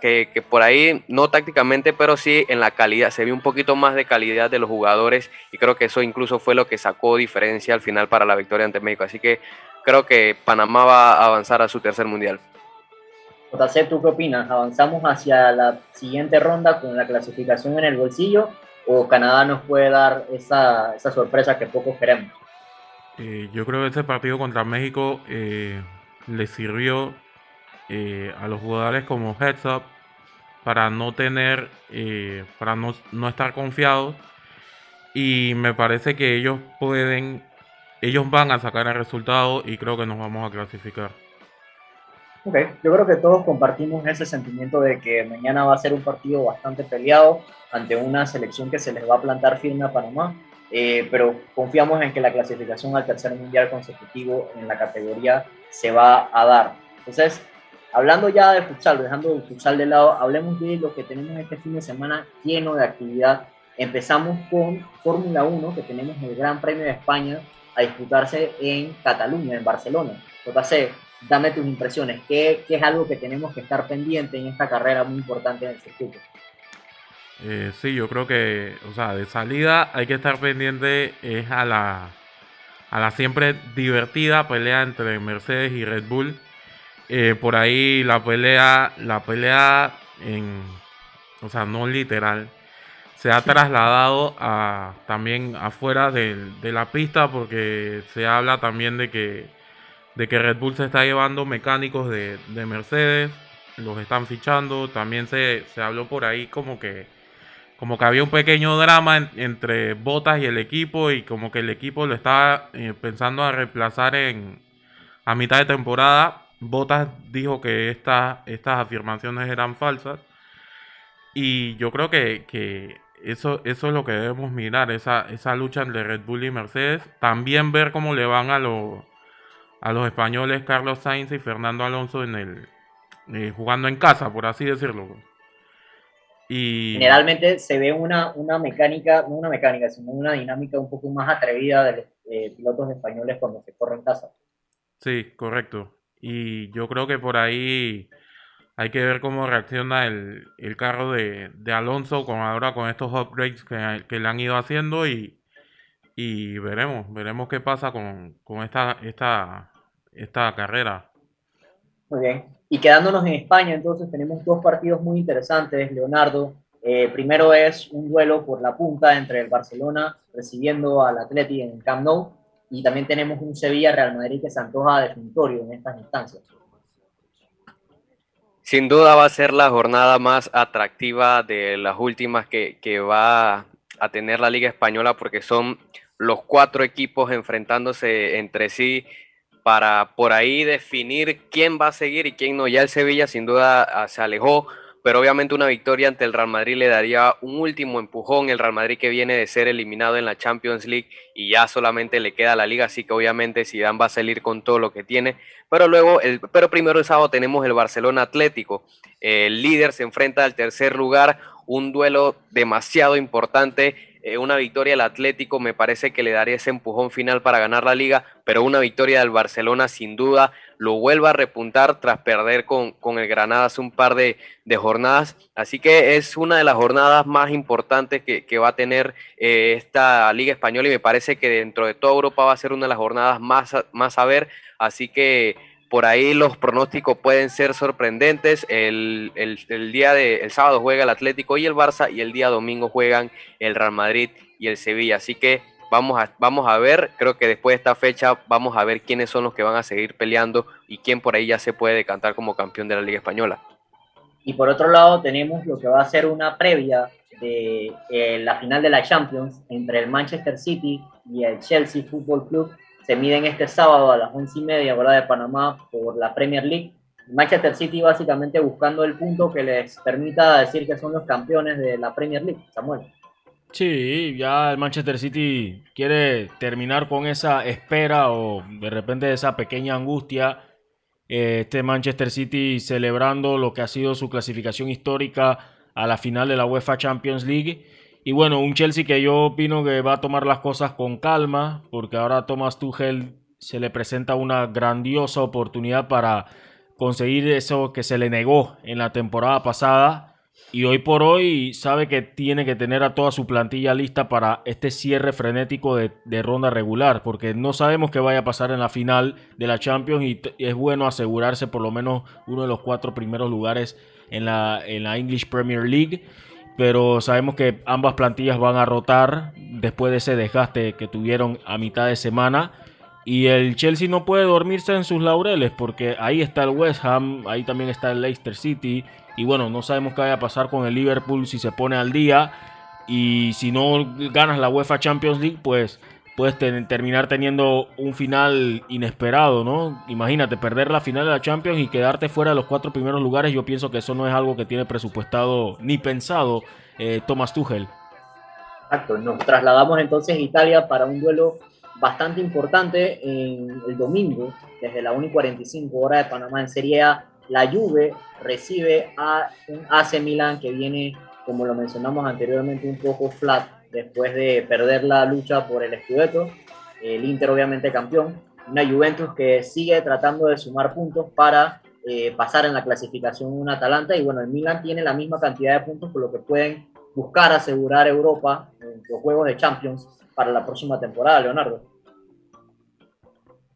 que, que por ahí, no tácticamente, pero sí en la calidad, se vio un poquito más de calidad de los jugadores y creo que eso incluso fue lo que sacó diferencia al final para la victoria ante México. Así que creo que Panamá va a avanzar a su tercer mundial.
JC, ¿tú qué opinas? ¿Avanzamos hacia la siguiente ronda con la clasificación en el bolsillo o Canadá nos puede dar esa, esa sorpresa que pocos queremos?
Eh, yo creo que ese partido contra México eh, le sirvió eh, a los jugadores como heads up para no tener, eh, para no, no estar confiados y me parece que ellos pueden, ellos van a sacar el resultado y creo que nos vamos a clasificar.
Ok, yo creo que todos compartimos ese sentimiento de que mañana va a ser un partido bastante peleado ante una selección que se les va a plantar firme a Panamá, eh, pero confiamos en que la clasificación al tercer mundial consecutivo en la categoría se va a dar. Entonces, hablando ya de futsal, dejando el futsal de lado, hablemos de lo que tenemos este fin de semana lleno de actividad. Empezamos con Fórmula 1, que tenemos el Gran Premio de España a disputarse en Cataluña, en Barcelona. JC, dame tus impresiones. ¿Qué, qué es algo que tenemos que estar pendiente en esta carrera muy importante en el circuito?
Eh, sí, yo creo que, o sea, de salida hay que estar pendiente es a la, a la siempre divertida pelea entre Mercedes y Red Bull. Eh, por ahí la pelea, la pelea en, o sea, no literal, se ha trasladado a también afuera del- de la pista porque se habla también de que, de que Red Bull se está llevando mecánicos de, de Mercedes, los están fichando, también se, se habló por ahí como que como que había un pequeño drama en- entre Bottas y el equipo y como que el equipo lo estaba eh, pensando a reemplazar en a mitad de temporada. Bottas dijo que esta- estas afirmaciones eran falsas y yo creo que, que eso, eso es lo que debemos mirar, esa, esa lucha entre Red Bull y Mercedes. También ver cómo le van a, los a los españoles Carlos Sainz y Fernando Alonso en el eh, jugando en casa, por así decirlo. Y
Generalmente se ve una, una mecánica, no una mecánica, sino una dinámica un poco más atrevida de los eh, pilotos españoles cuando se corren casa.
Sí, correcto. Y yo creo que por ahí hay que ver cómo reacciona el, el carro de, de Alonso con ahora con estos upgrades que, que le han ido haciendo y, y veremos, veremos qué pasa con, con esta, esta, esta carrera.
Muy bien. Y quedándonos en España, entonces tenemos dos partidos muy interesantes, Leonardo. Eh, primero es un duelo por la punta entre el Barcelona recibiendo al Atleti en Camp Nou y también tenemos un Sevilla-Real Madrid que se antoja definitorio en estas instancias.
Sin duda va a ser la jornada más atractiva de las últimas que, que va a tener la Liga Española porque son los cuatro equipos enfrentándose entre sí para por ahí definir quién va a seguir y quién no. Ya el Sevilla sin duda se alejó, pero obviamente una victoria ante el Real Madrid le daría un último empujón. El Real Madrid que viene de ser eliminado en la Champions League y ya solamente le queda la liga, así que obviamente Zidane va a salir con todo lo que tiene. Pero luego, el, pero primero el sábado tenemos el Barcelona Atlético. El líder se enfrenta al tercer lugar, un duelo demasiado importante. Eh, una victoria al Atlético me parece que le daría ese empujón final para ganar la liga, pero una victoria del Barcelona sin duda lo vuelve a repuntar tras perder con, con el Granada hace un par de, de, jornadas. Así que es una de las jornadas más importantes que, que va a tener eh, esta liga española y me parece que dentro de toda Europa va a ser una de las jornadas más, más a ver. Así que por ahí los pronósticos pueden ser sorprendentes. El, el, el, día de el sábado juega el Atlético y el Barça y el día domingo juegan el Real Madrid y el Sevilla. Así que vamos a, vamos a ver, creo que después de esta fecha vamos a ver quiénes son los que van a seguir peleando y quién por ahí ya se puede decantar como campeón de la Liga Española.
Y por otro lado tenemos lo que va a ser una previa de eh, la final de la Champions entre el Manchester City y el Chelsea Football Club se miden este sábado a las once y media, hora de Panamá, por la Premier League. Manchester City básicamente buscando el punto que les permita decir que son los campeones de la Premier League, Samuel.
Sí, ya el Manchester City quiere terminar con esa espera o de repente esa pequeña angustia. Eh, Este Manchester City celebrando lo que ha sido su clasificación histórica a la final de la UEFA Champions League. Y bueno, un Chelsea que yo opino que va a tomar las cosas con calma, porque ahora a Thomas Tuchel se le presenta una grandiosa oportunidad para conseguir eso que se le negó en la temporada pasada. Y hoy por hoy sabe que tiene que tener a toda su plantilla lista para este cierre frenético de, de ronda regular, porque no sabemos qué vaya a pasar en la final de la Champions y, es bueno asegurarse por lo menos uno de los cuatro primeros lugares en la, en la English Premier League. Pero sabemos que ambas plantillas van a rotar después de ese desgaste que tuvieron a mitad de semana. Y el Chelsea no puede dormirse en sus laureles porque ahí está el West Ham, ahí también está el Leicester City. Y bueno, no sabemos qué vaya a pasar con el Liverpool si se pone al día. Y si no ganas la UEFA Champions League, pues puedes terminar teniendo un final inesperado, ¿no? Imagínate, perder la final de la Champions y quedarte fuera de los cuatro primeros lugares. Yo pienso que eso no es algo que tiene presupuestado ni pensado eh, Thomas Tuchel.
Exacto, nos trasladamos entonces a Italia para un duelo bastante importante en el domingo, desde la 1 y 45 hora de Panamá en Serie A. La Juve recibe a un AC Milan que viene, como lo mencionamos anteriormente, un poco flat después de perder la lucha por el Scudetto. El Inter obviamente campeón. Una Juventus que sigue tratando de sumar puntos para eh, pasar en la clasificación un Atalanta. Y bueno, el Milan tiene la misma cantidad de puntos, por lo que pueden buscar asegurar Europa en los juegos de Champions para la próxima temporada, Leonardo.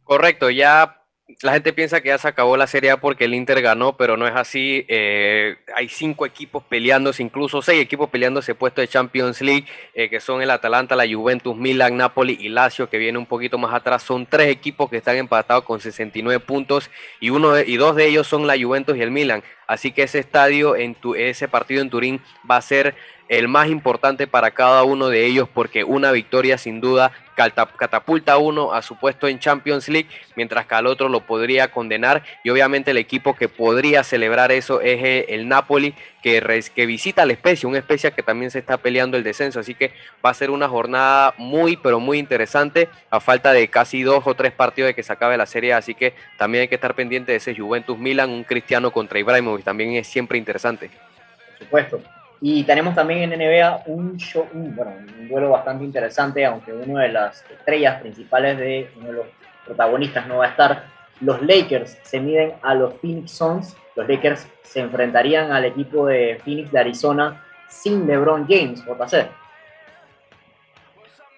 Correcto, ya la gente piensa que ya se acabó la Serie A porque el Inter ganó, pero no es así. Eh, hay cinco equipos peleándose, incluso seis equipos peleándose puesto de Champions League, eh, que son el Atalanta, la Juventus, Milan, Napoli y Lazio, que viene un poquito más atrás. Son tres equipos que están empatados con 69 puntos y uno de- y dos de ellos son la Juventus y el Milan. Así que ese estadio, en tu, ese partido en Turín va a ser el más importante para cada uno de ellos porque una victoria sin duda catapulta a uno a su puesto en Champions League, mientras que al otro lo podría condenar y obviamente el equipo que podría celebrar eso es eh, el Napoli que, que visita la Spezia, un Spezia que también se está peleando el descenso, así que va a ser una jornada muy pero muy interesante a falta de casi dos o tres partidos de que se acabe la serie, así que también hay que estar pendiente de ese Juventus Milan, un Cristiano contra Ibrahimovic, también es siempre interesante.
Por supuesto. Y tenemos también en NBA un show, un, bueno, un duelo bastante interesante, aunque una de las estrellas principales de uno de los protagonistas no va a estar. Los Lakers se miden a los Phoenix Suns. Los Lakers se enfrentarían al equipo de Phoenix de Arizona sin LeBron James, JC.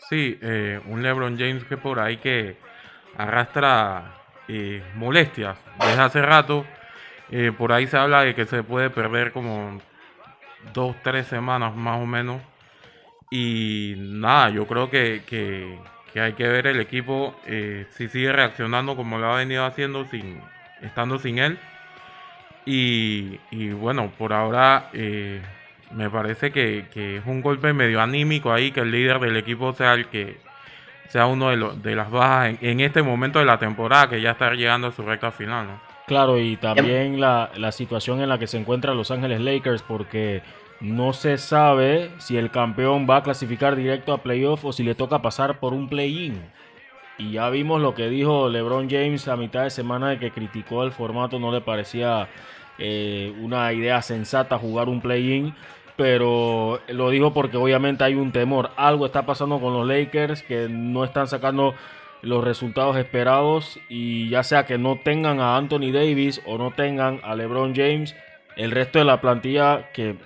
Sí, eh, un LeBron James que por ahí que arrastra eh, molestias desde hace rato. Eh, por ahí se habla de que se puede perder como dos, tres semanas más o menos. Y nada, yo creo que, que- hay que ver el equipo eh, si sigue reaccionando como lo ha venido haciendo sin estando sin él. Y, y bueno, por ahora eh, me parece que, que es un golpe medio anímico ahí que el líder del equipo sea el que sea uno de, los de las bajas en, en este momento de la temporada que ya está llegando a su recta final. ¿no?
Claro, y también la, la situación en la que se encuentra Los Ángeles Lakers, porque no se sabe si el campeón va a clasificar directo a playoff o si le toca pasar por un play-in. Y ya vimos lo que dijo LeBron James a mitad de semana de que criticó el formato, no le parecía eh, una idea sensata jugar un play-in, pero lo dijo porque obviamente hay un temor. Algo está pasando con los Lakers que no están sacando los resultados esperados y ya sea que no tengan a Anthony Davis o no tengan a LeBron James, el resto de la plantilla que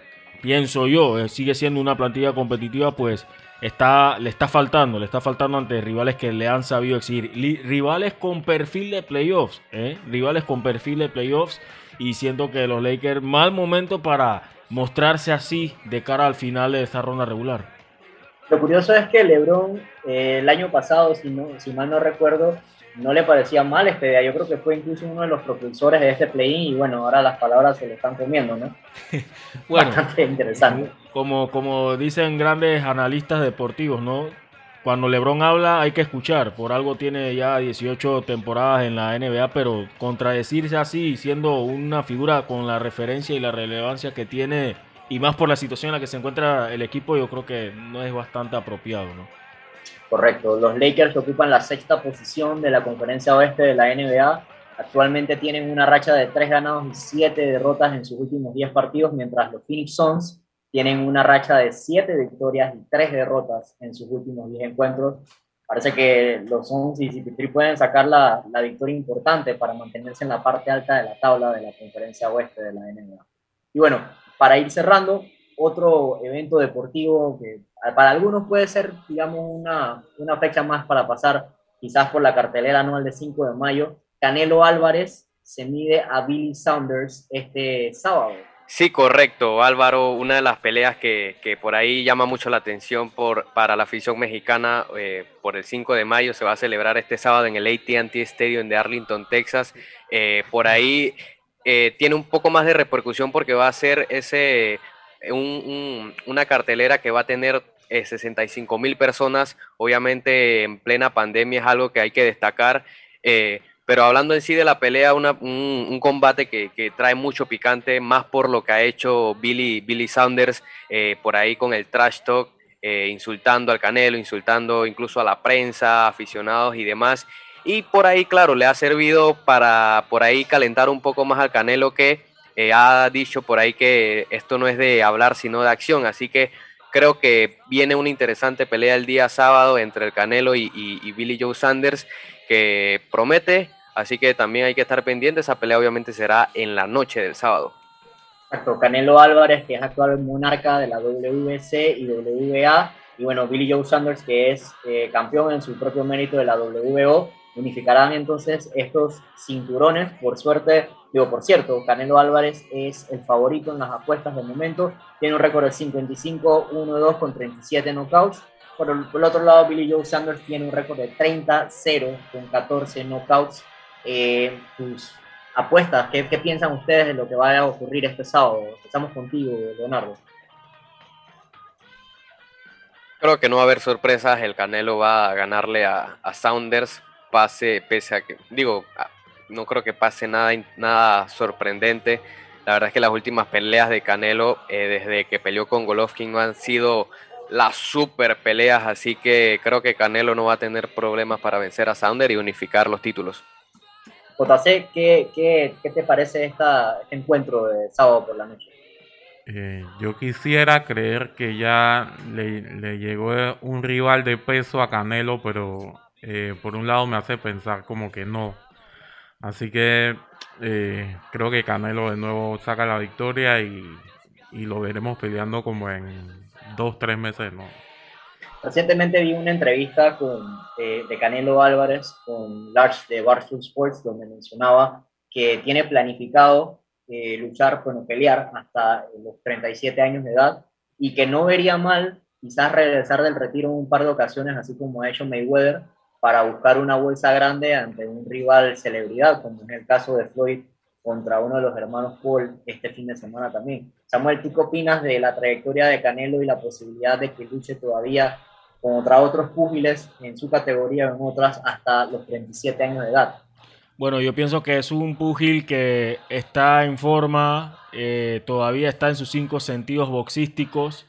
pienso yo eh, sigue siendo una plantilla competitiva, pues está le está faltando, le está faltando ante rivales que le han sabido exigir, rivales con perfil de playoffs, ¿eh? rivales con perfil de playoffs y siento que los Lakers mal momento para mostrarse así de cara al final de esta ronda regular.
Lo curioso es que LeBron eh, el año pasado, si, no, si mal no recuerdo, no le parecía mal este día. Yo creo que fue incluso uno de los propulsores de este play-in y bueno, ahora las palabras se le están comiendo, ¿no?
Bueno,
Bastante interesante.
Como, como dicen grandes analistas deportivos, ¿no? Cuando LeBron habla hay que escuchar. Por algo tiene ya 18 temporadas en la NBA, pero contradecirse así, siendo una figura con la referencia y la relevancia que tiene, y más por la situación en la que se encuentra el equipo, yo creo que no es bastante apropiado, ¿no?
Correcto, los Lakers ocupan la sexta posición de la conferencia oeste de la NBA. Actualmente tienen una racha de tres ganados y siete derrotas en sus últimos 10 partidos, mientras los Phoenix Suns tienen una racha de siete victorias y tres derrotas en sus últimos 10 encuentros. Parece que los Suns y CP3 pueden sacar la, la victoria importante para mantenerse en la parte alta de la tabla de la conferencia oeste de la NBA. Y bueno, para ir cerrando, otro evento deportivo que para algunos puede ser, digamos, una, una fecha más para pasar quizás por la cartelera anual de 5 de mayo. Canelo Álvarez se mide a Billy Saunders este sábado.
Sí, correcto, Álvaro. Una de las peleas que, que por ahí llama mucho la atención por, para la afición mexicana eh, por el 5 de mayo se va a celebrar este sábado en el ATT Stadium de Arlington, Texas. Eh, por ahí eh, tiene un poco más de repercusión porque va a ser ese un, un, una cartelera que va a tener eh, 65 mil personas. Obviamente en plena pandemia es algo que hay que destacar. Eh, pero hablando en sí de la pelea, una, un, un, combate que, que, trae mucho picante, más por lo que ha hecho Billy, Billy Saunders eh, por ahí con el trash talk, eh, insultando al Canelo, insultando incluso a la prensa, aficionados y demás. Y por ahí, claro, le ha servido para por ahí calentar un poco más al Canelo que eh, ha dicho por ahí que esto no es de hablar sino de acción. Así que creo que viene una interesante pelea el día sábado entre el Canelo y, y, Billy Joe Sanders que promete Así que también hay que estar pendiente. Esa pelea obviamente será en la noche del sábado.
Exacto. Canelo Álvarez, que es actual monarca de la WBC y WBA. Y bueno, Billy Joe Sanders, que es eh, campeón en su propio mérito de la WBO. Unificarán entonces estos cinturones. Por suerte, digo, por cierto, Canelo Álvarez es el favorito en las apuestas del momento. Tiene un récord de 55-1-2 con 37 knockouts. Por el, por el otro lado, Billy Joe Sanders tiene un récord de 30-0 con 14 knockouts eh, tus apuestas, ¿qué, ¿qué, piensan ustedes de lo que va a ocurrir este sábado? Empezamos contigo, Leonardo.
Creo que no va a haber sorpresas, el Canelo va a ganarle a Saunders, pase, pese a que, digo, no creo que pase nada, nada sorprendente. La verdad es que las últimas peleas de Canelo, eh, desde que peleó con Golovkin, no han sido las super peleas, así que creo que Canelo no va a tener problemas para vencer a Saunders y unificar los títulos.
JC, ¿qué, qué, qué te parece esta, este encuentro de sábado por la noche?
Eh, yo quisiera creer que ya le, le, llegó un rival de peso a Canelo, pero eh, por un lado me hace pensar como que no. Así que eh, creo que Canelo de nuevo saca la victoria y, y lo veremos peleando como en dos, tres meses, ¿no?
Recientemente vi una entrevista con, eh, de Canelo Álvarez con Lars de Barstool Sports, donde mencionaba que tiene planificado eh, luchar, bueno, pelear hasta los 37 años de edad y que no vería mal quizás regresar del retiro en un par de ocasiones, así como ha hecho Mayweather, para buscar una bolsa grande ante un rival celebridad, como en el caso de Floyd contra uno de los hermanos Paul este fin de semana también. Samuel, ¿tú qué opinas de la trayectoria de Canelo y la posibilidad de que luche todavía contra otros púgiles en su categoría o en otras hasta los 37 años de edad?
Bueno, yo pienso que es un púgil que está en forma, eh, todavía está en sus cinco sentidos boxísticos.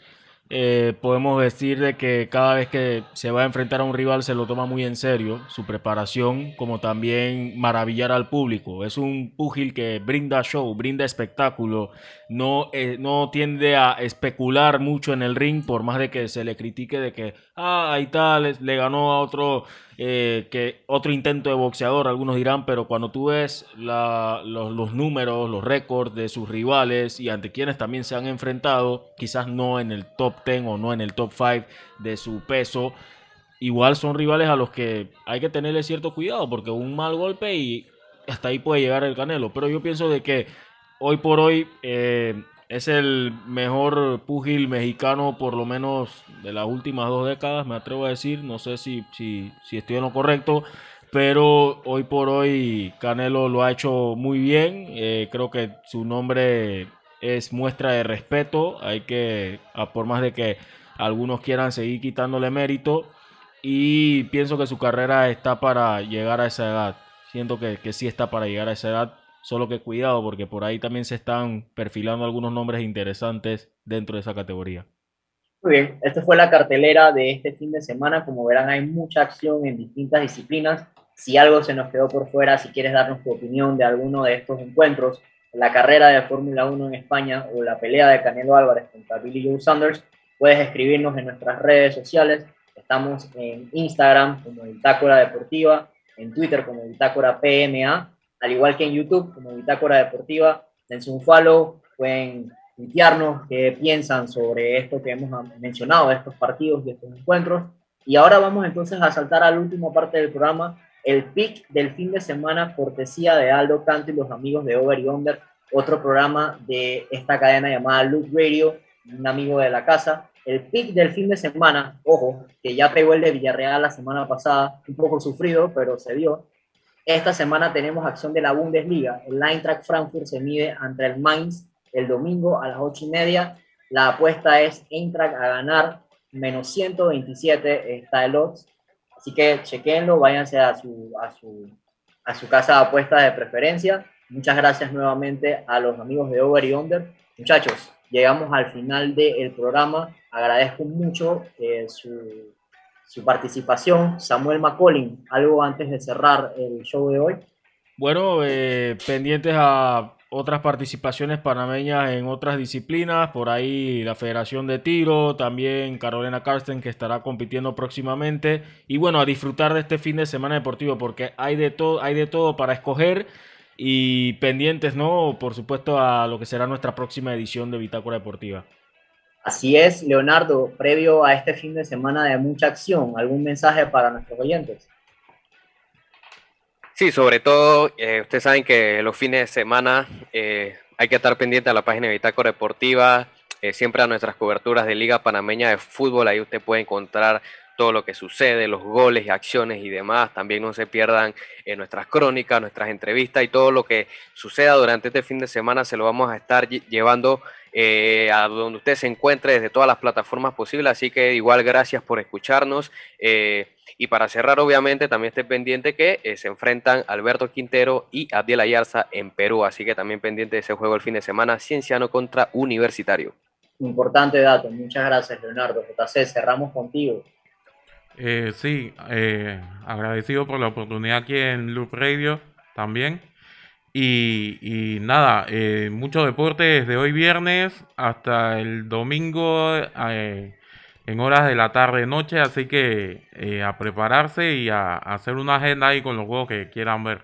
Eh, podemos decir de que cada vez que se va a enfrentar a un rival se lo toma muy en serio, su preparación, como también maravillar al público. Es un púgil que brinda show, brinda espectáculo, no, eh, no tiende a especular mucho en el ring, por más de que se le critique de que, ah, ahí tal, le ganó a otro, eh, que otro intento de boxeador, algunos dirán, pero cuando tú ves los números, los récords de sus rivales y ante quienes también se han enfrentado, quizás no en el top 10 o no en el top 5 de su peso, igual son rivales a los que hay que tenerle cierto cuidado porque un mal golpe y hasta ahí puede llegar el Canelo. Pero yo pienso de que hoy por hoy eh, es el mejor púgil mexicano por lo menos de las últimas dos décadas, me atrevo a decir. No sé si, si, estoy en lo correcto. Pero hoy por hoy Canelo lo ha hecho muy bien. Eh, creo que su nombre es muestra de respeto. Hay que, por más de que algunos quieran seguir quitándole mérito. Y pienso que su carrera está para llegar a esa edad. Siento que, que sí está para llegar a esa edad. Solo que cuidado porque por ahí también se están perfilando algunos nombres interesantes dentro de esa categoría.
Muy bien, esta fue la cartelera de este fin de semana. Como verán, hay mucha acción en distintas disciplinas. Si algo se nos quedó por fuera, si quieres darnos tu opinión de alguno de estos encuentros, la carrera de Fórmula 1 en España o la pelea de Canelo Álvarez contra Billy Joe Sanders, puedes escribirnos en nuestras redes sociales. Estamos en Instagram como Bitácora Deportiva, en Twitter como Bitácora PMA, al igual que en YouTube como Bitácora Deportiva. Dense un follow, pueden tuitearnos qué piensan sobre esto que hemos mencionado, estos partidos y estos encuentros. Y ahora vamos entonces a saltar a la última parte del programa, el pick del fin de semana, cortesía de Aldo Canto y los amigos de Over y Under, otro programa de esta cadena llamada Loop Radio, un amigo de la casa. El pick del fin de semana, ojo, que ya pegó el de Villarreal la semana pasada, un poco sufrido, pero se dio. Esta semana tenemos acción de la Bundesliga. El Eintracht Frankfurt se mide ante el Mainz el domingo a las ocho y media. La apuesta es Eintracht a ganar menos 127 está el odds. Así que chequenlo, váyanse a su, a su, a su casa de apuestas de preferencia. Muchas gracias nuevamente a los amigos de Over y Under. Muchachos, llegamos al final del programa. Agradezco mucho eh, su, su participación. Samuel McCollin, algo antes de cerrar el show de hoy.
Bueno, eh, pendientes a otras participaciones panameñas en otras disciplinas, por ahí la Federación de Tiro, también Carolina Karsten que estará compitiendo próximamente y bueno, a disfrutar de este fin de semana deportivo porque hay de todo, hay de todo para escoger y pendientes, ¿no? Por supuesto a lo que será nuestra próxima edición de Bitácora Deportiva.
Así es, Leonardo, previo a este fin de semana de mucha acción, ¿algún mensaje para nuestros oyentes?
Sí, sobre todo, eh, ustedes saben que los fines de semana eh, hay que estar pendiente a la página de Bitácora Deportiva, eh, siempre a nuestras coberturas de Liga Panameña de Fútbol, ahí usted puede encontrar todo lo que sucede, los goles y acciones y demás. También no se pierdan nuestras crónicas, nuestras entrevistas y todo lo que suceda durante este fin de semana se lo vamos a estar llevando a donde usted se encuentre desde todas las plataformas posibles. Así que igual gracias por escucharnos. Y para cerrar, obviamente, también esté pendiente que eh, se enfrentan Alberto Quintero y Abdiel Ayarza en Perú. Así que también pendiente de ese juego el fin de semana, Cienciano contra Universitario.
Importante dato. Muchas gracias, Leonardo. JC, cerramos contigo.
Eh, sí, eh, agradecido por la oportunidad aquí en Loop Radio también. Y, y nada, eh, mucho deporte desde hoy viernes hasta el domingo. Eh, en horas de la tarde noche, así que eh, a prepararse y a, hacer una agenda ahí con los juegos que quieran ver.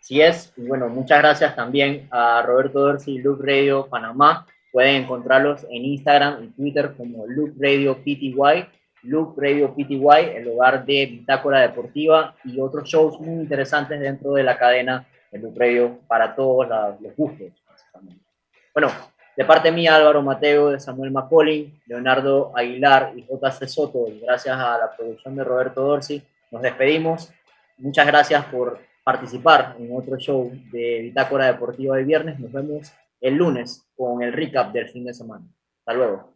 Sí es, y bueno, muchas gracias también a Roberto Dorsi, Loop Radio Panamá. Pueden encontrarlos en Instagram y Twitter como Loop Radio PTY, Loop Radio PTY, el hogar de Bitácora Deportiva y otros shows muy interesantes dentro de la cadena de Loop Radio para todos los gustos. Bueno, de parte mía, Álvaro Mateo, de Samuel Macaulay, Leonardo Aguilar y JC Soto, y gracias a la producción de Roberto Dorsi, nos despedimos. Muchas gracias por participar en otro show de Bitácora Deportiva de viernes. Nos vemos el lunes con el recap del fin de semana. Hasta luego.